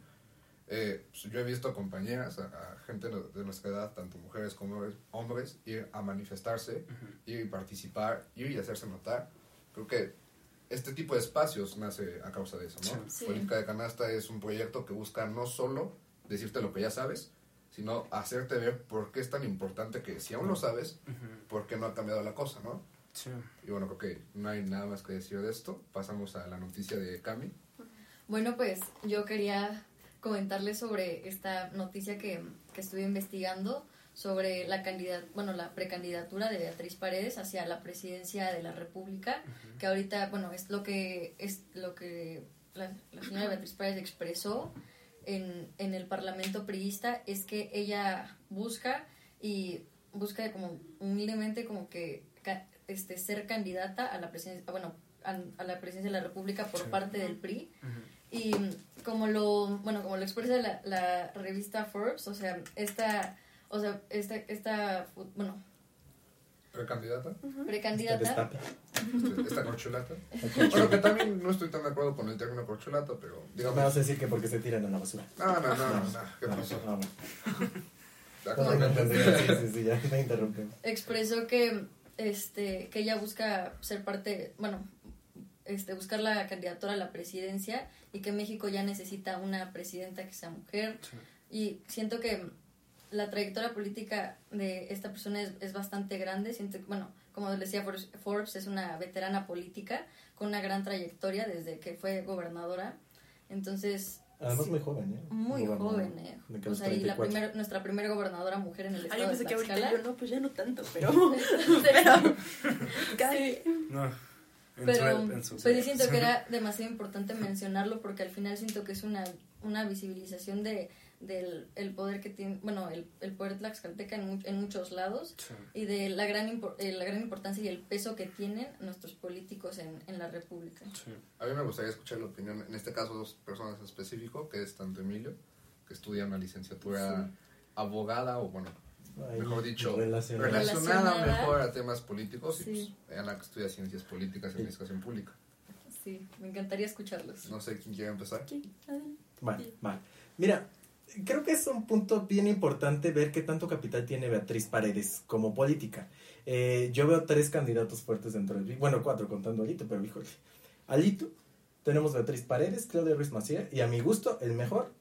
Eh, pues yo he visto compañeras, a, a gente de nuestra edad, tanto mujeres como hombres- ir a manifestarse, ir y participar, ir y hacerse notar. Creo que este tipo de espacios nace a causa de eso, ¿no? Sí. Política de Canasta es un proyecto que busca no solo decirte lo que ya sabes, sino hacerte ver por qué es tan importante que si aún lo sabes, por qué no ha cambiado la cosa, ¿no? Sí. Y bueno, creo que no hay nada más que decir de esto. Pasamos a la noticia de Cami. Bueno, pues yo quería comentarles sobre esta noticia que, que estuve investigando sobre la candidat bueno, la precandidatura de Beatriz Paredes hacia la presidencia de la República, que ahorita, bueno, es lo que es lo que la, la señora Beatriz Paredes expresó en, en el Parlamento priista es que ella busca y busca como humildemente como que ca- este ser candidata a la presidencia, bueno, a, a la presidencia de la República por Sí. parte del PRI. Y como lo, bueno, como lo expresa la, la revista Forbes, o sea, esta, o sea, esta, esta, bueno, Precandidata. precandidata, Este- Esta corcholata. bueno, que también no estoy tan de acuerdo con el término corcholata, pero No digamos... me vas a decir que porque se tiran a la basura. No, no, no, no, no, ¿qué No, pasó? no, no. De No, acuerdo. no, no, sí, sí, sí, ya me interrumpimos. expresó que, este, que ella busca ser parte, bueno, este, buscar la candidatura a la presidencia y que México ya necesita una presidenta que sea mujer. Y siento que la trayectoria política de esta persona es, es bastante grande. Siento que, bueno, como les decía, Forbes- Forbes es una veterana política con una gran trayectoria desde que fue gobernadora. Entonces, Además sí, muy joven, ¿eh? muy joven, ¿eh? De O sea, y la 34. primer- nuestra primera gobernadora mujer en el Ay, estado yo de pensé que ahorita yo no, pues ya no tanto, pero. pero, cada sí. No. En Pero su- en su- pues yo siento que era demasiado importante mencionarlo porque al final siento que es una, una visibilización de del el poder que tiene, bueno, el, el poder tlaxcalteca en, mu- en muchos lados Sí. y de la gran, impor- eh, la gran importancia y el peso que tienen nuestros políticos en, en la República. A mí me gustaría escuchar la opinión, en este caso, dos personas en específico, que es tanto Emilio, que estudia una licenciatura abogada, o bueno, Mejor dicho, relacionada. relacionada, mejor a temas políticos, Sí. y pues Ana que estudia ciencias políticas y administración pública. Sí, me encantaría escucharlos. No sé quién quiere empezar. Vale, vale. Mira, creo que es un punto bien importante ver qué tanto capital tiene Beatriz Paredes como política. Eh, yo veo tres candidatos fuertes dentro del... Bueno, cuatro contando a Alito, pero híjole. Alito, tenemos Beatriz Paredes, Claudia Ruiz Macier y a mi gusto, el mejor,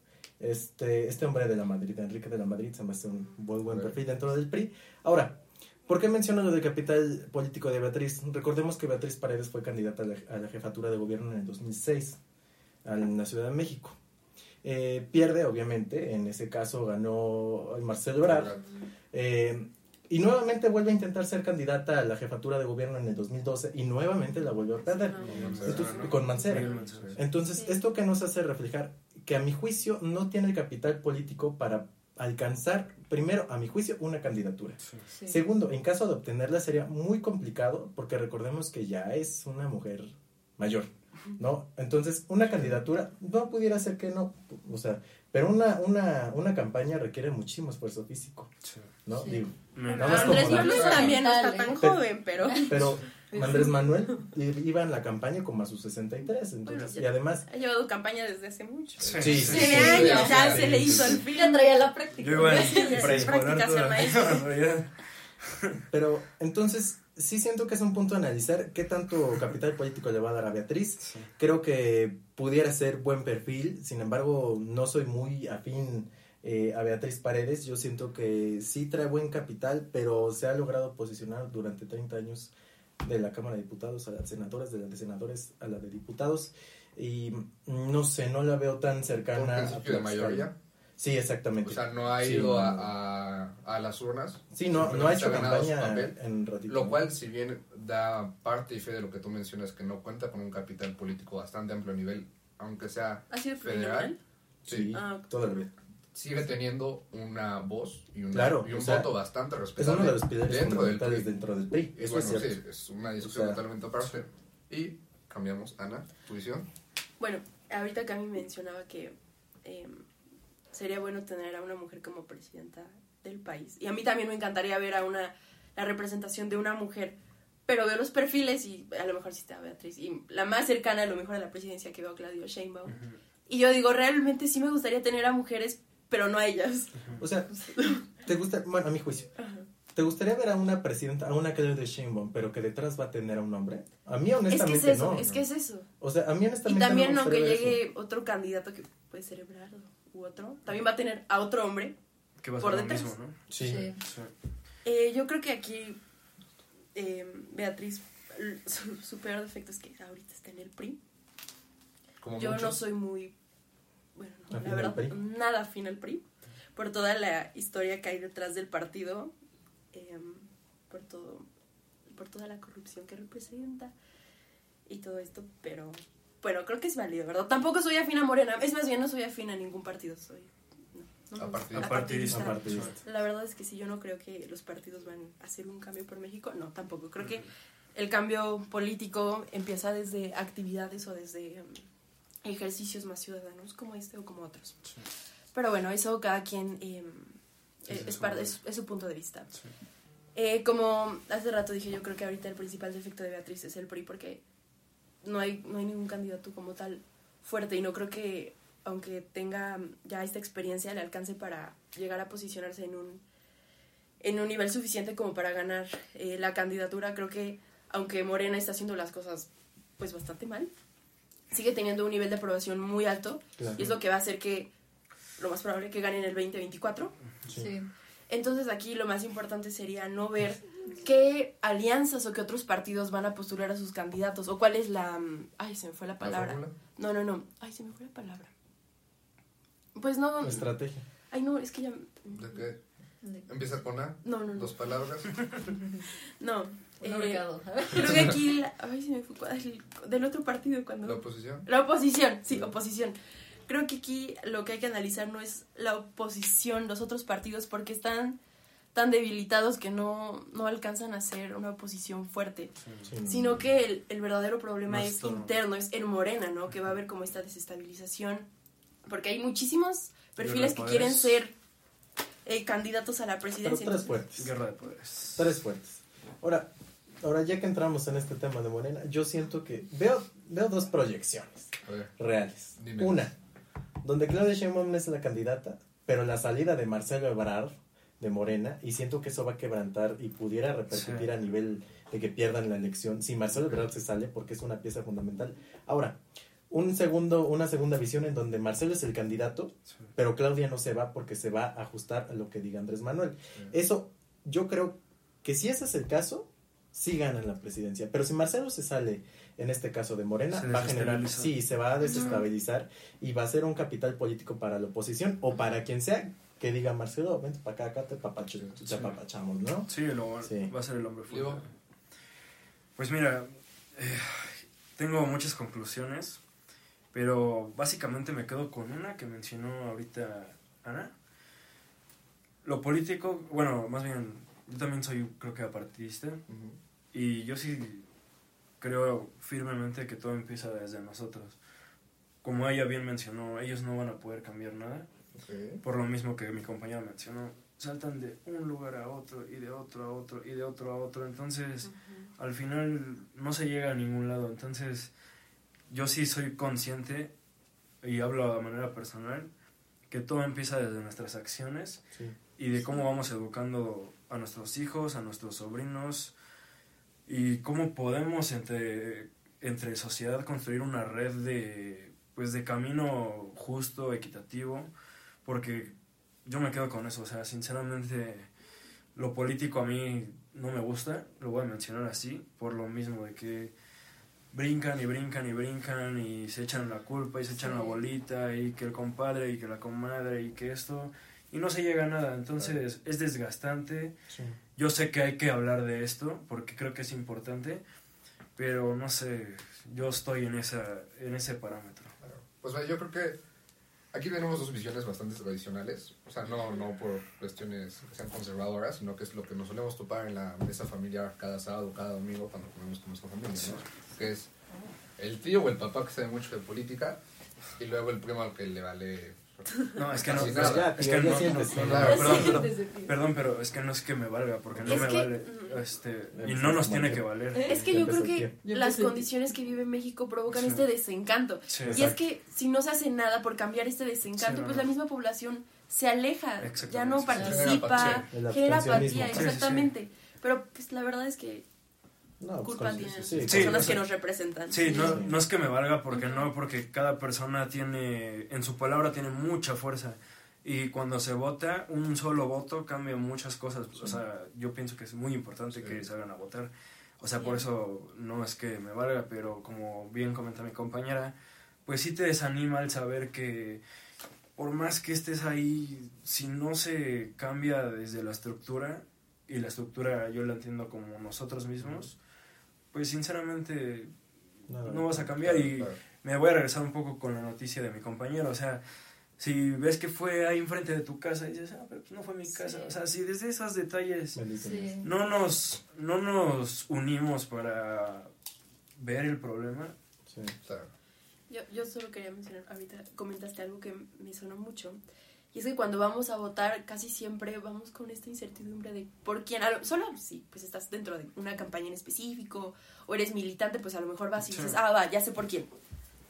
este, este hombre de la Madrid, Enrique de la Madrid, se me hace un buen, buen perfil dentro del PRI. Ahora, ¿por qué menciono lo del capital político de Beatriz? Recordemos que Beatriz Paredes fue candidata a la, a la jefatura de gobierno en el 2006 en la Ciudad de México. Eh, pierde, obviamente, en ese caso ganó Marcelo Ebrard. Eh, y nuevamente vuelve a intentar ser candidata a la jefatura de gobierno en el 2012 y nuevamente la volvió a perder. Con Mancera. Entonces, esto que nos hace reflejar que a mi juicio no tiene el capital político para alcanzar, primero, a mi juicio, una candidatura. Sí. Segundo, en caso de obtenerla sería muy complicado porque recordemos que ya es una mujer mayor, ¿no? Entonces, una candidatura no pudiera ser que no, o sea, pero una, una, una campaña requiere muchísimo esfuerzo físico, ¿no? Sí. Digo, nada más Andrés Manuel también no está tan ¿eh? Joven, pero. Pero Andrés Manuel iba en la campaña como a sus 63, entonces, Bueno, y además... Ha llevado campaña desde hace mucho. Sí, Sí, sí, sí, años, sí, ya sí, se le hizo el film. Ya traía la práctica. Yo prácticas pero entonces sí siento que es un punto a analizar qué tanto capital político le va a dar a Beatriz. Sí. Creo que pudiera ser buen perfil, sin embargo no soy muy afín eh, a Beatriz Paredes. Yo siento que sí trae buen capital, pero se ha logrado posicionar durante 30 años de la Cámara de Diputados a las senadoras, de las de senadores a la de diputados. Y mm, no sé, no la veo tan Por cercana a principio de Tlaxcala. mayoría. Sí, exactamente. O sea, no ha Sí. ido a, a, a las urnas. Sí, no, no ha hecho campaña papel, en ratito. Lo cual, si bien da parte y fe de lo que tú mencionas, que no cuenta con un capital político bastante amplio a nivel, aunque sea ¿Ha sido federal, Sí, Ah, toda la vida. Sigue teniendo una voz y, una- Claro, y un o sea, voto bastante Es respetable uno de los pilares dentro del PRI. dentro del PRI. Y Eso bueno, es cierto. sí, es una discusión O sea, totalmente aparte. Y cambiamos, Ana, tu visión. Bueno, ahorita Cami mencionaba que eh, sería bueno tener a una mujer como presidenta del país. Y a mí también me encantaría ver a una la representación de una mujer. Pero veo los perfiles y a lo mejor sí está Beatriz. Y la más cercana a lo mejor a la presidencia que veo Claudio Sheinbaum. Y yo digo, realmente sí me gustaría tener a mujeres, pero no a ellas. O sea, ¿te gusta, bueno, a mi juicio, ¿te gustaría ver a una presidenta, a una Claudia Sheinbaum, pero que detrás va a tener a un hombre? A mí Es que honestamente es eso, no. es que es eso. O sea, a mí honestamente Y también, aunque eso. llegue otro candidato que puede ser Ebrardo u otro, también va a tener a otro hombre Que va a por ser lo detrás. mismo, ¿no? Sí. Sí. Eh, yo creo que aquí eh, Beatriz, su, su peor defecto es que ahorita está en el PRI. Como yo no soy muy, bueno, no, ¿Afín la verdad, nada afín al PRI, por toda la historia que hay detrás del partido, eh, por todo, por toda la corrupción que representa y todo esto, pero bueno, creo que es válido, ¿verdad? Tampoco soy afín a Morena, es más bien no soy afín a ningún partido, soy no, no, Apartidista. apartidista. Apartidista. La verdad es que si yo no creo que los partidos van a hacer un cambio por México, no, tampoco. Creo que el cambio político empieza desde actividades o desde um, ejercicios más ciudadanos como este o como otros. Pero bueno, eso cada quien eh, Sí, es, sí, es sí, parte- es- es su punto de vista. Eh, como hace rato dije, yo creo que ahorita el principal defecto de Beatriz es el PRI porque no hay, no hay ningún candidato como tal fuerte y no creo que aunque tenga ya esta experiencia le alcance para llegar a posicionarse en un en un nivel suficiente como para ganar eh, la candidatura creo que aunque Morena está haciendo las cosas pues bastante mal sigue teniendo un nivel de aprobación muy alto Claro. y es lo que va a hacer que lo más probable que ganen el 2024 Sí. entonces aquí lo más importante sería no ver qué alianzas o qué otros partidos van a postular a sus candidatos o cuál es la... mm, Ay, se me fue la palabra. fórmula? no, no, no. Ay, se me fue la palabra. Pues no... La estrategia. Ay, no, es que ya... ¿De qué? Empieza con A. No, no, no. Dos palabras. No. Un eh, horcado. creo que aquí... la- Ay, se me fue... ay, del otro partido cuando... La oposición. La oposición, sí, oposición. Creo que aquí lo que hay que analizar no es la oposición, los otros partidos, porque están tan debilitados que no, no alcanzan a ser una oposición fuerte, Sí. sino que el, el verdadero problema No es está- interno, es en Morena, ¿no? Que va a haber como esta desestabilización, porque hay muchísimos perfiles que quieren ser eh, candidatos a la Pero presidencia. tres entonces- fuertes. Guerra de poderes. Tres fuertes. Ahora, ahora ya que entramos en este tema de Morena, yo siento que veo, veo dos proyecciones ver. reales. Dime. Una, donde Claudia Sheinbaum es la candidata, pero la salida de Marcelo Ebrard de Morena, y siento que eso va a quebrantar y pudiera repercutir Sí. a nivel de que pierdan la elección si Marcelo Ebrard se sale, porque es una pieza fundamental. Ahora, un segundo, una segunda visión en donde Marcelo es el candidato, pero Claudia no se va porque se va a ajustar a lo que diga Andrés Manuel. Eso, yo creo que si ese es el caso, sí ganan la presidencia. Pero si Marcelo se sale, en este caso de Morena, Se va a generar, sí, se va a desestabilizar y va a ser un capital político para la oposición o para quien sea que diga Marcelo, vente para acá, acá te, papacho- te apapachamos, ¿no? Sí, lo, Sí. va a ser el hombre fuerte. Pues mira, eh, tengo muchas conclusiones, pero básicamente me quedo con una que mencionó ahorita Ana. Lo político, bueno, más bien, yo también soy, creo que apartidista, y yo sí creo firmemente que todo empieza desde nosotros. Como ella bien mencionó, ellos no van a poder cambiar nada. Por lo mismo que mi compañera mencionó, saltan de un lugar a otro y de otro a otro y de otro a otro. Entonces, al final no se llega a ningún lado. Entonces, yo sí soy consciente y hablo de manera personal que todo empieza desde nuestras acciones Sí. y de cómo vamos educando a nuestros hijos, a nuestros sobrinos y cómo podemos entre, entre sociedad construir una red de, pues, de camino justo, equitativo, porque yo me quedo con eso, o sea, sinceramente lo político a mí no me gusta, lo voy a mencionar así, por lo mismo de que brincan y brincan y brincan y se echan la culpa y se echan la bolita y que el compadre y que la comadre y que esto y no se llega a nada, entonces es desgastante. Yo sé que hay que hablar de esto porque creo que es importante, pero no sé, yo estoy en esa en ese parámetro. Pues yo creo que aquí tenemos dos visiones bastante tradicionales, o sea, no, no por cuestiones que sean conservadoras, sino que es lo que nos solemos topar en la mesa familiar cada sábado, cada domingo, cuando comemos con nuestra familia, ¿no? Que es el tío o el papá que sabe mucho de política y luego el primo al que le vale no, es que no, es, que no, perdón, perdón, pero es que no es que me valga, porque no me vale, este, y no nos tiene que valer. Es que yo creo que las condiciones que vive México provocan este desencanto. y es que si no se hace nada por cambiar este desencanto, pues la misma población se aleja, ya no participa, genera apatía, exactamente. Pero pues la verdad es que no, pues, culpa tienen sí, personas que nos representan. Sí, no, no es que me valga porque no, porque cada persona tiene, en su palabra tiene mucha fuerza. Y cuando se vota, un solo voto cambia muchas cosas. O sea, yo pienso que es muy importante que salgan a votar. O sea, por eso no es que me valga, pero como bien comenta mi compañera, pues sí te desanima el saber que por más que estés ahí, si no se cambia desde la estructura, y la estructura yo la entiendo como nosotros mismos, pues sinceramente no vas a cambiar y me voy a regresar un poco con la noticia de mi compañero, o sea, si ves que fue ahí enfrente de tu casa y dices, ah, pero no fue mi casa, o sea, si desde esos detalles no nos no nos unimos para ver el problema, yo, yo solo quería mencionar, ahorita comentaste algo que me sonó mucho, y es que cuando vamos a votar, casi siempre vamos con esta incertidumbre de por quién. Solo si pues estás dentro de una campaña en específico o eres militante, pues a lo mejor vas y dices, ah, va, ya sé por quién.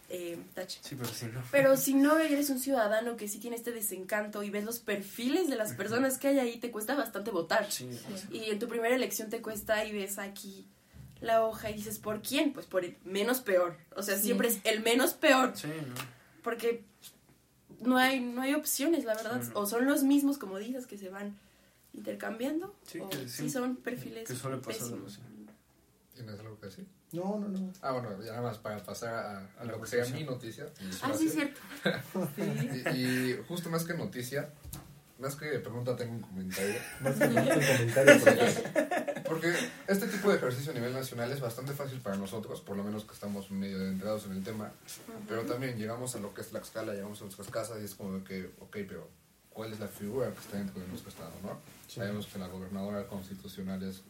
Eh, Sí, pero si no. Pero si no eres un ciudadano que sí tiene este desencanto y ves los perfiles de las personas que hay ahí, te cuesta bastante votar. Y en tu primera elección te cuesta y ves aquí la hoja y dices, ¿por quién? Pues por el menos peor. O sea, siempre es el menos peor. Sí, Porque no hay, no hay opciones, la verdad. O son los mismos, como dices, que se van intercambiando. Sí, o sí, son perfiles. Que suele pasar algo así. ¿Tienes algo que decir? No, no, no. Ah, bueno, ya nada más para pasar a, a lo que sea mi noticia. Ah, sí, cierto. y, y, justo más que noticia, más que pregunta, tengo un comentario. Más que un comentario. Porque, porque este tipo de ejercicio a nivel nacional es bastante fácil para nosotros, por lo menos que estamos medio entrados en el tema. Pero también llegamos a lo que es la escala, llegamos a nuestras casas y es como que, ok, pero ¿cuál es la figura que está dentro de nuestro estado? ¿no? Sabemos que la gobernadora constitucional es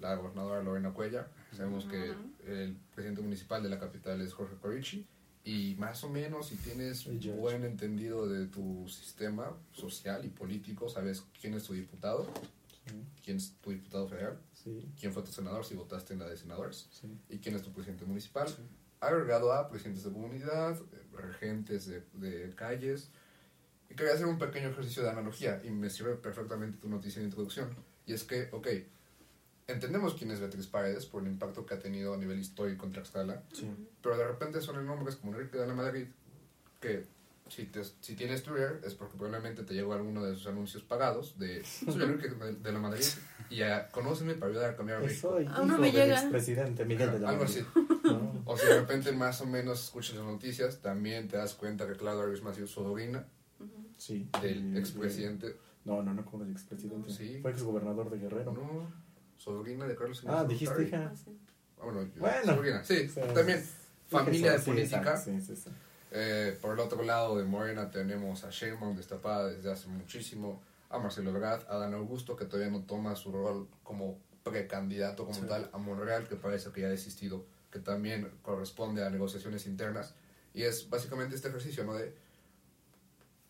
la gobernadora Lorena Cuella. Sabemos que el presidente municipal de la capital es Jorge Corici y más o menos si tienes un buen entendido de tu sistema social y político, sabes quién es tu diputado, quién es tu diputado federal, quién fue tu senador si votaste en la de senadores y quién es tu presidente municipal, agregado a presidentes de comunidad, regentes de, de calles. Y quería hacer un pequeño ejercicio de analogía y me sirve perfectamente tu noticia de introducción. Y es que, ok, entendemos quién es Beatriz Paredes por el impacto que ha tenido a nivel histórico en Tlaxcala, pero de repente son nombres como Enrique de la Madrid, que si, te, si tienes Twitter es porque probablemente te llegó alguno de sus anuncios pagados de soy Enrique de la Madrid y ya conóceme para ayudar a cambiar a México. Soy a uno me llega. presidente Miguel de la Algo así. O si de repente más o menos escuchas las noticias, también te das cuenta que Claudio Arias Maciú sobrina sí. del expresidente. No, no, no como el expresidente. Sí. Fue exgobernador de Guerrero. No sobrina de Carlos Ah, dijiste hija. Ah, bueno, sobrina. Sí, también familia de política. Sí, sí, sí. Eh, por el otro lado de Morena tenemos a Sheinbaum destapada desde hace muchísimo, a Marcelo Ebrard, a Dan Augusto que todavía no toma su rol como precandidato como tal, a Monreal que parece que ya ha desistido, que también corresponde a negociaciones internas y es básicamente este ejercicio, ¿no? De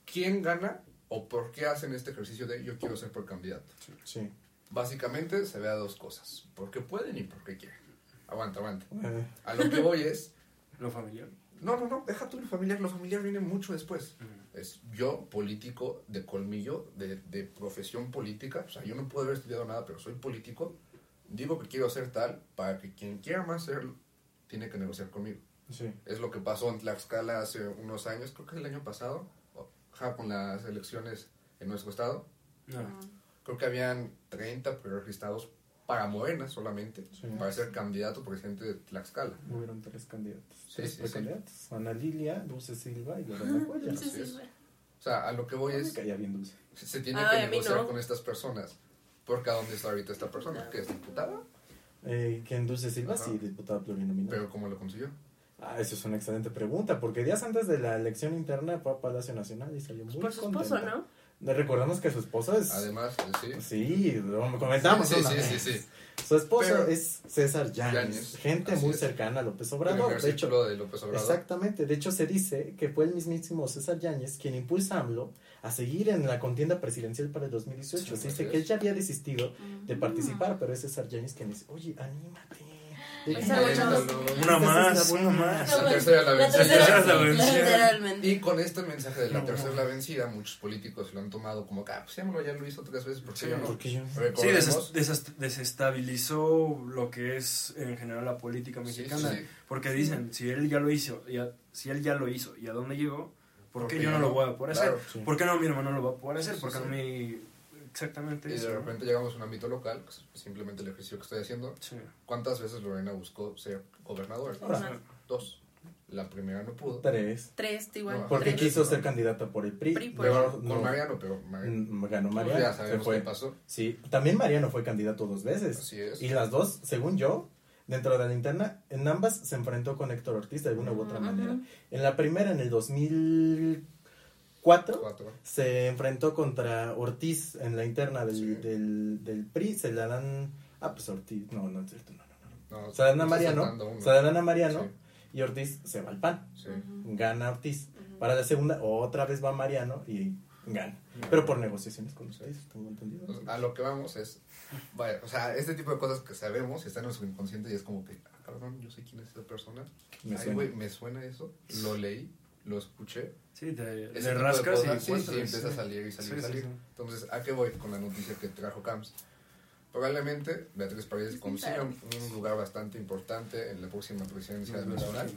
quién gana o por qué hacen este ejercicio de yo quiero ser por candidato. Sí. Básicamente se ve a dos cosas, porque pueden y porque quieren. Aguanta, aguanta. A lo que voy es... ¿Lo familiar? No, no, no, deja tú lo familiar, lo familiar viene mucho después. Es yo, político de colmillo, de, de profesión política, o sea, yo no puedo haber estudiado nada, pero soy político, digo que quiero ser tal para que quien quiera más serlo, tiene que negociar conmigo. Sí. Es lo que pasó en Tlaxcala hace unos años, creo que el año pasado, con las elecciones en nuestro estado. No creo que habían 30 registrados para Morena solamente, para ser candidato presidente de Tlaxcala. Hubieron tres candidatos. Sí, tres sí, sí. precandidatos. Ana Lilia, Dulce Silva y Lorena Cuellar. Dulce. Silva. O sea, a lo que voy es, caía bien Dulce. se tiene Ay, que negociar no. con estas personas. Porque a dónde está ahorita esta persona, que es diputada, Eh, que en Dulce Silva Ajá. sí, diputada plurinominal. pero ¿cómo lo consiguió? Ah, eso es una excelente pregunta, porque días antes de la elección interna fue a Palacio Nacional y salió muy Por su contenta. esposo, ¿no? Le Recordamos que su esposo es... Además, sí. Sí, lo comentamos Sí, sí, una sí, vez. sí, sí. Su esposo Pero- es César Yáñez, gente muy es. cercana a López Obrador. De hecho, de López Obrador. Exactamente, de hecho se dice que fue el mismísimo César Yáñez quien impulsa a AMLO a seguir en la contienda presidencial para el 2018. Sí, se dice es. que él ya había desistido de participar, pero es César Yáñez quien dice, oye, anímate. Una más, una más. La tercera es la La vencida. tercera es la sí, vencida. Literalmente. Y con este mensaje de la tercera es la vencida, muchos políticos lo han tomado como que, ah, pues AMLO ya lo hizo tres veces, ¿por qué Sí, yo no? ¿por qué yo no? Sí, desestabilizó lo que es en general la política Sí, sí, mexicana. sí. Porque dicen, si él ya lo hizo, y a- si él ya lo hizo y a dónde llegó, ¿por ¿Por qué yo no lo no? voy a poder Claro, hacer? sí. ¿Por qué no mi hermano lo va a poder hacer? Sí, ¿Por qué sí. no mi... Exactamente Y eso. de repente llegamos a un ámbito local, que es simplemente el ejercicio que estoy haciendo. Sí. ¿Cuántas veces Lorena buscó ser gobernador? Ajá. Dos. La primera no pudo. Tres. Tres, igual. No, Porque tres. quiso ser candidata por el PRI. PRI, por Con Mariano, pero Mariano. Mm, ganó pues Mariano. ya se sabemos fue. qué pasó. Sí, también Mariano fue candidato dos veces. Así es. Y las dos, según yo, dentro de la interna, en ambas se enfrentó con Héctor Ortiz de alguna u otra manera. En la primera, en el 2004, Cuatro. se enfrentó contra Ortiz en la interna del, Sí. del, del PRI. Se la dan. Ah, pues Ortiz. No, no es cierto. No, no, no. No, Se la dan a Mariano. Se la dan a Mariano. Sí. Y Ortiz se va al PAN. Sí. Gana Ortiz. Para la segunda, otra vez va Mariano y gana. Pero por negociaciones con ustedes, tengo entendido. Entonces, a lo que vamos es, vaya, o sea, este tipo de cosas que sabemos y está en nuestro inconsciente y es como que, ah, cabrón, yo sé quién es esa persona. Me Ay, suena. güey, me suena eso. Lo leí, lo escuché. Sí, te, de rascas y sí, sí, empieza a salir y salir Sí, y sí, salir. sí. Entonces, ¿a qué voy con la noticia que trajo Camps? Probablemente Beatriz Paredes consiga un, un lugar bastante importante en la próxima presidencia nacional.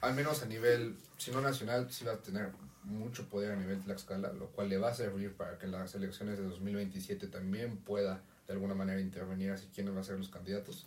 Al menos a nivel, si no nacional, sí va a tener mucho poder a nivel Tlaxcala, lo cual le va a servir para que en las elecciones de 2027 también pueda de alguna manera intervenir así quiénes van a ser los candidatos.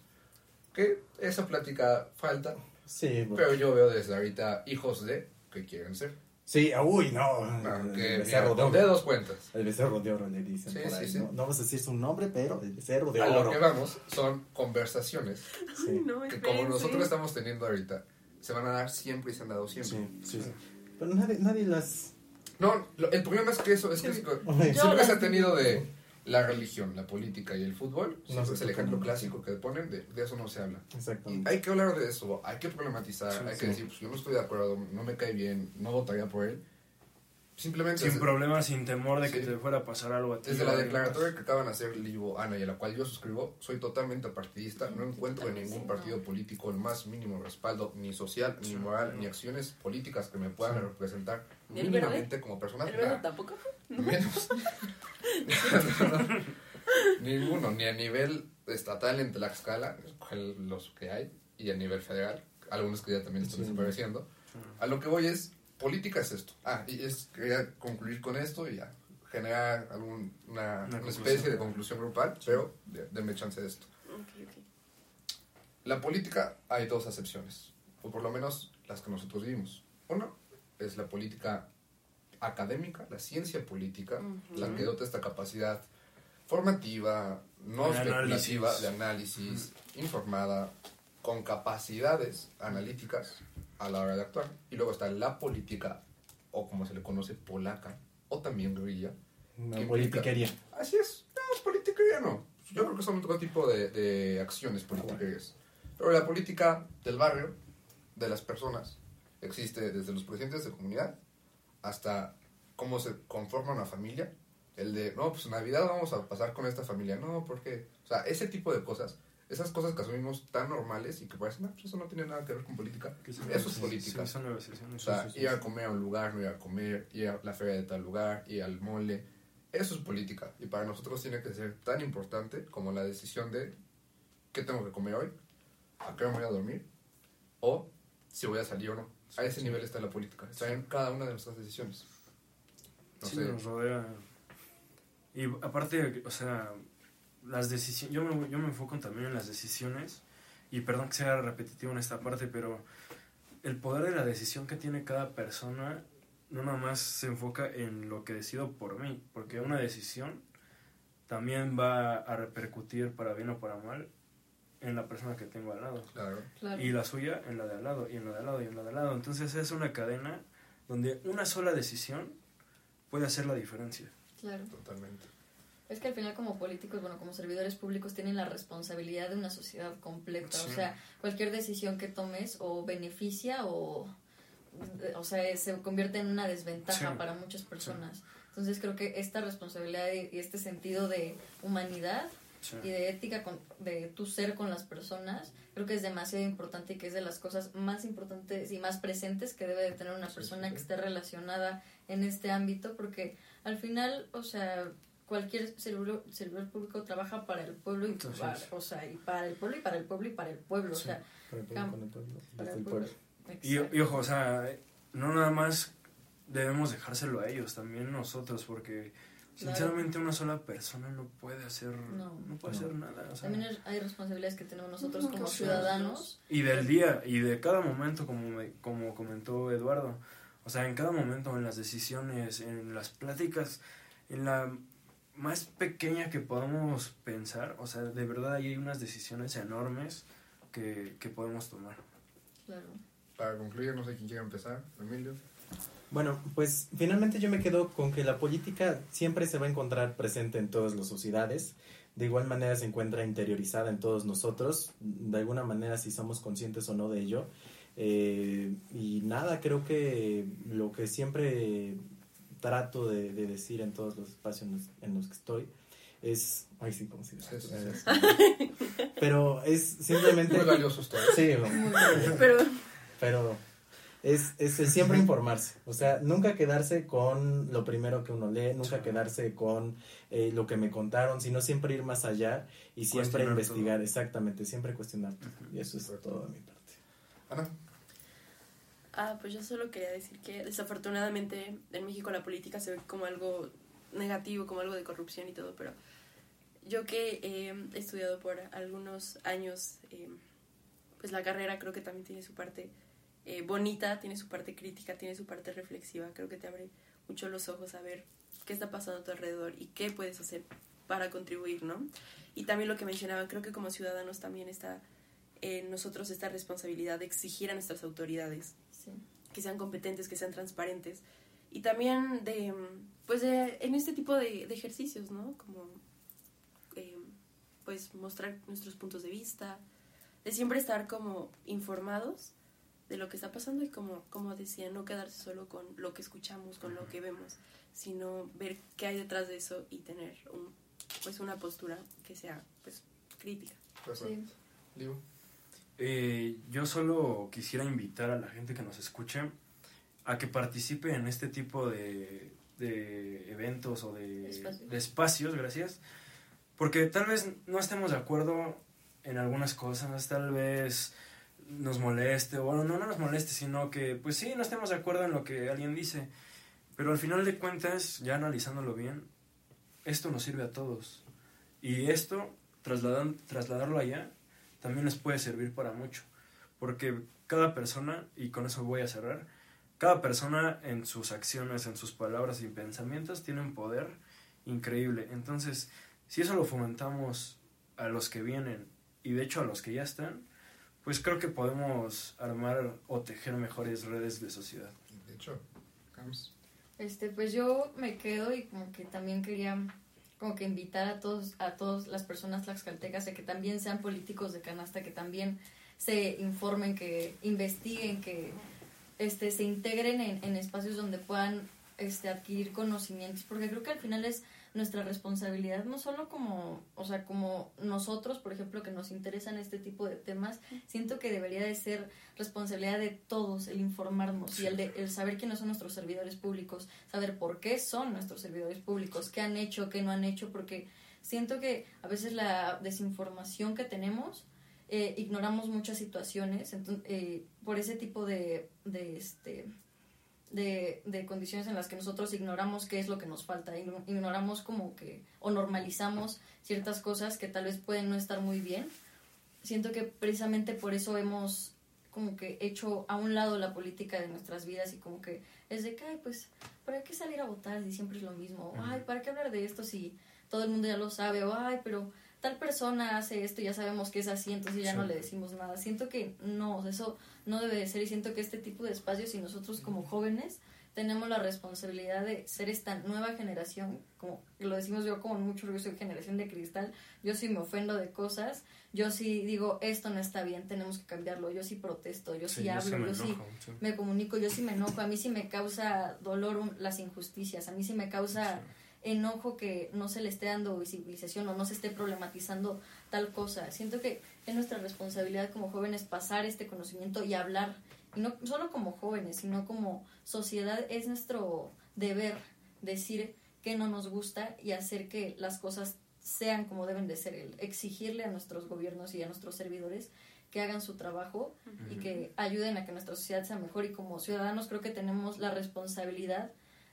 Que esa plática falta, Sí, bueno. pero yo veo desde ahorita hijos de que quieren ser. Sí, uy, no. El que, becerro mira, de oro. dedos cuentas. El becerro de oro le dicen Sí, por sí, ahí. sí. ¿no? no vamos a decir su nombre, pero el becerro de A oro. lo que vamos son conversaciones Sí. No, que como nosotros estamos teniendo ahorita, se van a dar siempre y se han dado siempre. Sí, sí. Pero nadie, nadie las. No, lo- el problema es que eso es que es- Ay. siempre se ha tenido de la religión, la política y el fútbol. No es el ejemplo clásico que ponen, de, de eso no se habla. Y Exactamente. hay que hablar de eso, hay que problematizar, Sí, hay sí. que decir, pues yo no estoy de acuerdo, no me cae bien, no votaría por él. Simplemente Sin problemas, sin temor de que te fuera a pasar algo a ti. desde la declaratoria que acaban de hacer Livo, Ana y a la cual yo suscribo, soy totalmente partidista, no encuentro en ningún partido político el más mínimo respaldo, ni social, ni moral, ni acciones políticas que me puedan Sí. representar mínimamente como persona. ¿El verde tampoco? Menos. Ninguno, ni a nivel estatal en Tlaxcala, los que hay, y a nivel federal, algunos que ya también están Sí. desapareciendo. A lo que voy es, política es esto. Ah, y es, quería concluir con esto y ya, generar algún, una, una especie de conclusión grupal, pero de- denme chance de esto. Ok, ok. La política hay dos acepciones, o por lo menos las que nosotros vivimos. Uno es la política académica, la ciencia política, la que dota esta capacidad formativa, no De especulativa, análisis. de análisis, informada, con capacidades analíticas a la hora de actuar. Y luego está la política, o como se le conoce, polaca, o también guerrilla. Una implica- politiquería. Así es. No, es politiquería no. Yo creo que son otro tipo de, de acciones politiquerías. Pero la política del barrio, de las personas, existe desde los presidentes de comunidad hasta cómo se conforma una familia. El de, no, pues Navidad vamos a pasar con esta familia. No, porque, o sea, ese tipo de cosas, esas cosas que asumimos tan normales y que parecen, no, pues eso no tiene nada que ver con política. Eso es política. sí, son. O sea, ir a comer a un lugar, no ir a comer, ir a la feria de tal lugar, ir al mole. Eso es política. Y para nosotros tiene que ser tan importante como la decisión de qué tengo que comer hoy, a qué me voy a dormir, o si voy a salir o no. A ese nivel está la política. Está en cada una de nuestras decisiones. No sí, sé. nos rodea. Y aparte, o sea, las decisiones, yo me, yo me enfoco también en las decisiones, y perdón que sea repetitivo en esta parte, pero el poder de la decisión que tiene cada persona no nada más se enfoca en lo que decido por mí, porque una decisión también va a repercutir para bien o para mal en la persona que tengo al lado. Claro. Claro. Y la suya en la de al lado, y en la de al lado, y en la de al lado. Entonces es una cadena donde una sola decisión puede hacer la diferencia. Claro. Totalmente. Es que al final como políticos, bueno, como servidores públicos tienen la responsabilidad de una sociedad completa. Sí. O sea, cualquier decisión que tomes o beneficia o, o sea, se convierte en una desventaja Sí. para muchas personas. Entonces creo que esta responsabilidad y este sentido de humanidad Sí. y de ética con, de tu ser con las personas, creo que es demasiado importante y que es de las cosas más importantes y más presentes que debe de tener una persona que esté relacionada en este ámbito, porque al final, o sea, cualquier servidor, servidor público trabaja para el pueblo y Entonces- para, o sea, y para el pueblo y para el pueblo y para el pueblo, o sea, Para el pueblo, cam- con el pueblo, para desde el el pueblo. pueblo. Y, Exacto. y ojo, o sea, no nada más debemos dejárselo a ellos, también nosotros, porque Claro. sinceramente una sola persona no puede hacer, No. no, puede hacer nada. o sea. También hay responsabilidades que tenemos nosotros como ciudadanos. Y del día y de cada momento, como, me- como comentó Eduardo. O sea, en cada momento, en las decisiones, en las pláticas, en la más pequeña que podamos pensar, o sea, de verdad ahí hay unas decisiones enormes que, que podemos tomar. Claro. Para concluir, no sé quién quiere empezar. Emilio. Bueno, pues finalmente yo me quedo con que la política siempre se va a encontrar presente en todas las sociedades. De igual manera se encuentra interiorizada en todos nosotros, de alguna manera si somos conscientes o no de ello. Eh, y nada, creo que lo que siempre trato de, de decir en todos los espacios en los, en los que estoy es... Ay, sí, como si... Sí, sí, es- Pero es simplemente... Muy valiosos todos. Sí, Pero pero es, es el siempre informarse, o sea, nunca quedarse con lo primero que uno lee, nunca quedarse con eh, lo que me contaron, sino siempre ir más allá y siempre Cuestionar investigar, todo. exactamente, siempre cuestionar. todo. Y eso es todo de mi parte. Ana. Ah, pues yo solo quería decir que desafortunadamente en México la política se ve como algo negativo, como algo de corrupción y todo, pero yo que eh, he estudiado por algunos años, eh, pues la carrera creo que también tiene su parte eh, bonita, tiene su parte crítica, tiene su parte reflexiva, creo que te abre mucho los ojos a ver qué está pasando a tu alrededor y qué puedes hacer para contribuir, ¿no? Y también lo que mencionaban, creo que como ciudadanos también está en nosotros esta responsabilidad de exigir a nuestras autoridades Sí. que sean competentes, que sean transparentes y también de, pues de, en este tipo de, de ejercicios, ¿no? Como, eh, pues mostrar nuestros puntos de vista, de siempre estar como informados de lo que está pasando y como, como decía, no quedarse solo con lo que escuchamos, con lo que vemos, sino ver qué hay detrás de eso y tener un, pues una postura que sea pues crítica. Liu. Eh, yo solo quisiera invitar a la gente que nos escuche a que participe en este tipo de, de eventos o de Espacios. de espacios, gracias. Porque tal vez no estemos de acuerdo en algunas cosas, tal vez nos moleste, o bueno, no, no nos moleste, sino que pues sí, no estemos de acuerdo en lo que alguien dice. Pero al final de cuentas, ya analizándolo bien, esto nos sirve a todos. Y esto, trasladan, trasladarlo allá, también les puede servir para mucho. Porque cada persona, y con eso voy a cerrar, cada persona en sus acciones, en sus palabras y pensamientos tiene un poder increíble. Entonces, si eso lo fomentamos a los que vienen y de hecho a los que ya están, pues creo que podemos armar o tejer mejores redes de sociedad. De hecho, Cams. Este, pues yo me quedo y como que también quería como que invitar a todos, a todas las personas tlaxcaltecas a que también sean políticos de canasta, que también se informen, que investiguen, que este, se integren en, en espacios donde puedan este, adquirir conocimientos, porque creo que al final es nuestra responsabilidad, no solo como, o sea, como nosotros, por ejemplo, que nos interesan este tipo de temas, siento que debería de ser responsabilidad de todos el informarnos y el, de, el saber quiénes son nuestros servidores públicos, saber por qué son nuestros servidores públicos, qué han hecho, qué no han hecho, porque siento que a veces la desinformación que tenemos eh, ignoramos muchas situaciones entonces, eh, por ese tipo de, de este de, de, condiciones en las que nosotros ignoramos qué es lo que nos falta, ignoramos como que o normalizamos ciertas cosas que tal vez pueden no estar muy bien. Siento que precisamente por eso hemos como que hecho a un lado la política de nuestras vidas y como que es de que, ay, pues, ¿para qué salir a votar si siempre es lo mismo? Ay, ¿para qué hablar de esto si todo el mundo ya lo sabe? O, ay, pero tal persona hace esto ya sabemos que es así, entonces ya no le decimos nada. Siento que no, eso no debe de ser y siento que este tipo de espacios y nosotros como jóvenes tenemos la responsabilidad de ser esta nueva generación, como lo decimos yo como mucho orgullo, soy generación de cristal, yo sí me ofendo de cosas, yo sí digo, esto no está bien, tenemos que cambiarlo, yo sí protesto, yo sí, hablo, yo, sí, me comunico, yo sí me enojo, a mí sí me causa dolor las injusticias, a mí sí me causa enojo que no se le esté dando visibilización o no se esté problematizando tal cosa. Siento que es nuestra responsabilidad como jóvenes pasar este conocimiento y hablar, y no solo como jóvenes, sino como sociedad, es nuestro deber decir que no nos gusta y hacer que las cosas sean como deben de ser, el exigirle a nuestros gobiernos y a nuestros servidores que hagan su trabajo y que ayuden a que nuestra sociedad sea mejor. Y como ciudadanos creo que tenemos la responsabilidad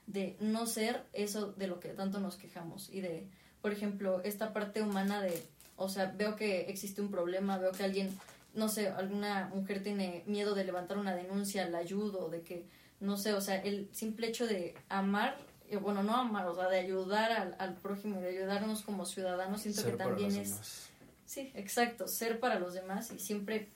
de no ser eso de lo que tanto nos quejamos y de, por ejemplo, esta parte humana de, o sea, veo que existe un problema, veo que alguien, no sé, alguna mujer tiene miedo de levantar una denuncia, la ayudo, de que, no sé, o sea, el simple hecho de amar eh, bueno, no amar, o sea, de ayudar al, al prójimo, de ayudarnos como ciudadanos, siento que también es... Sí, exacto, ser para los demás y siempre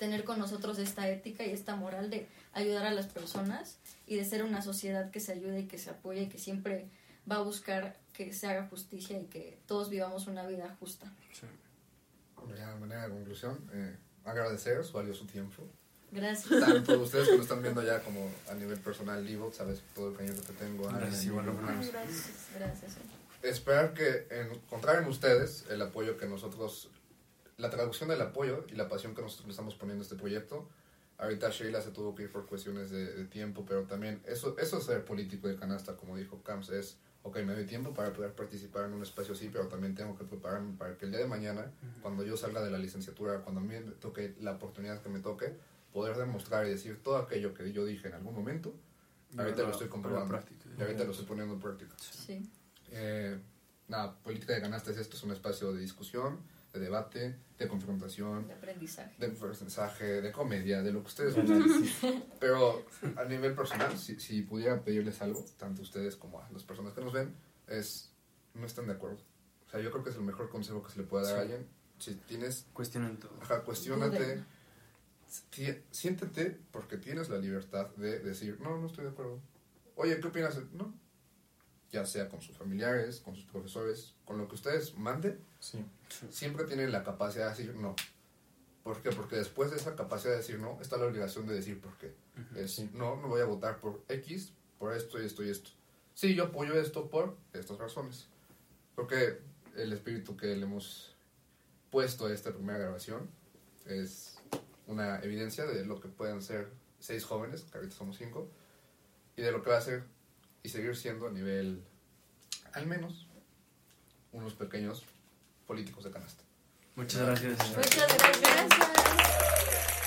tener con nosotros esta ética y esta moral de ayudar a las personas y de ser una sociedad que se ayude y que se apoye y que siempre va a buscar que se haga justicia y que todos vivamos una vida justa. Sí. De manera de conclusión, eh, agradecer su valioso tiempo Gracias. Tanto ustedes que lo están viendo ya como a nivel personal, Livo, sabes todo el cariño que te tengo. Gracias, gracias, gracias. Esperar que encontrar en ustedes el apoyo que nosotros, la traducción del apoyo y la pasión que nosotros le estamos poniendo a este proyecto. Ahorita Sheila se tuvo que ir por cuestiones de, tiempo, pero también eso, eso es ser político de canasta, como dijo Camps, es, ok, me doy tiempo para poder participar en un espacio así, pero también tengo que prepararme para que el día de mañana, cuando yo salga de la licenciatura, cuando a mí me toque la oportunidad que me toque, poder demostrar y decir todo aquello que yo dije en algún momento, ahorita lo estoy comprobando. y ahorita lo estoy poniendo en práctica. Sí. Eh, nada, política de canasta es esto, es un espacio de discusión, de debate, de confrontación, de aprendizaje, de, aprendizaje, de comedia, de lo que ustedes quieran. Pero a nivel personal, si, si pudiera pedirles algo, tanto ustedes como a las personas que nos ven, es no están de acuerdo. O sea, yo creo que es el mejor consejo que se le puede dar a alguien. Si tienes... Cuestionen todo. Ajá, cuestionate siéntete porque tienes la libertad de decir, no, no estoy de acuerdo. Oye, ¿qué opinas? No. Ya sea con sus familiares, con sus profesores, con lo que ustedes manden, siempre tienen la capacidad de decir no. ¿Por qué? Porque después de esa capacidad de decir no, está la obligación de decir por qué. Es, no, no voy a votar por X, por esto y esto y esto. Sí, yo apoyo esto por estas razones. Porque el espíritu que le hemos puesto a esta primera grabación es una evidencia de lo que pueden ser seis jóvenes, que ahorita somos cinco, y de lo que va a ser y seguir siendo a nivel, al menos, unos pequeños políticos de canasta. Muchas gracias. Muchas gracias.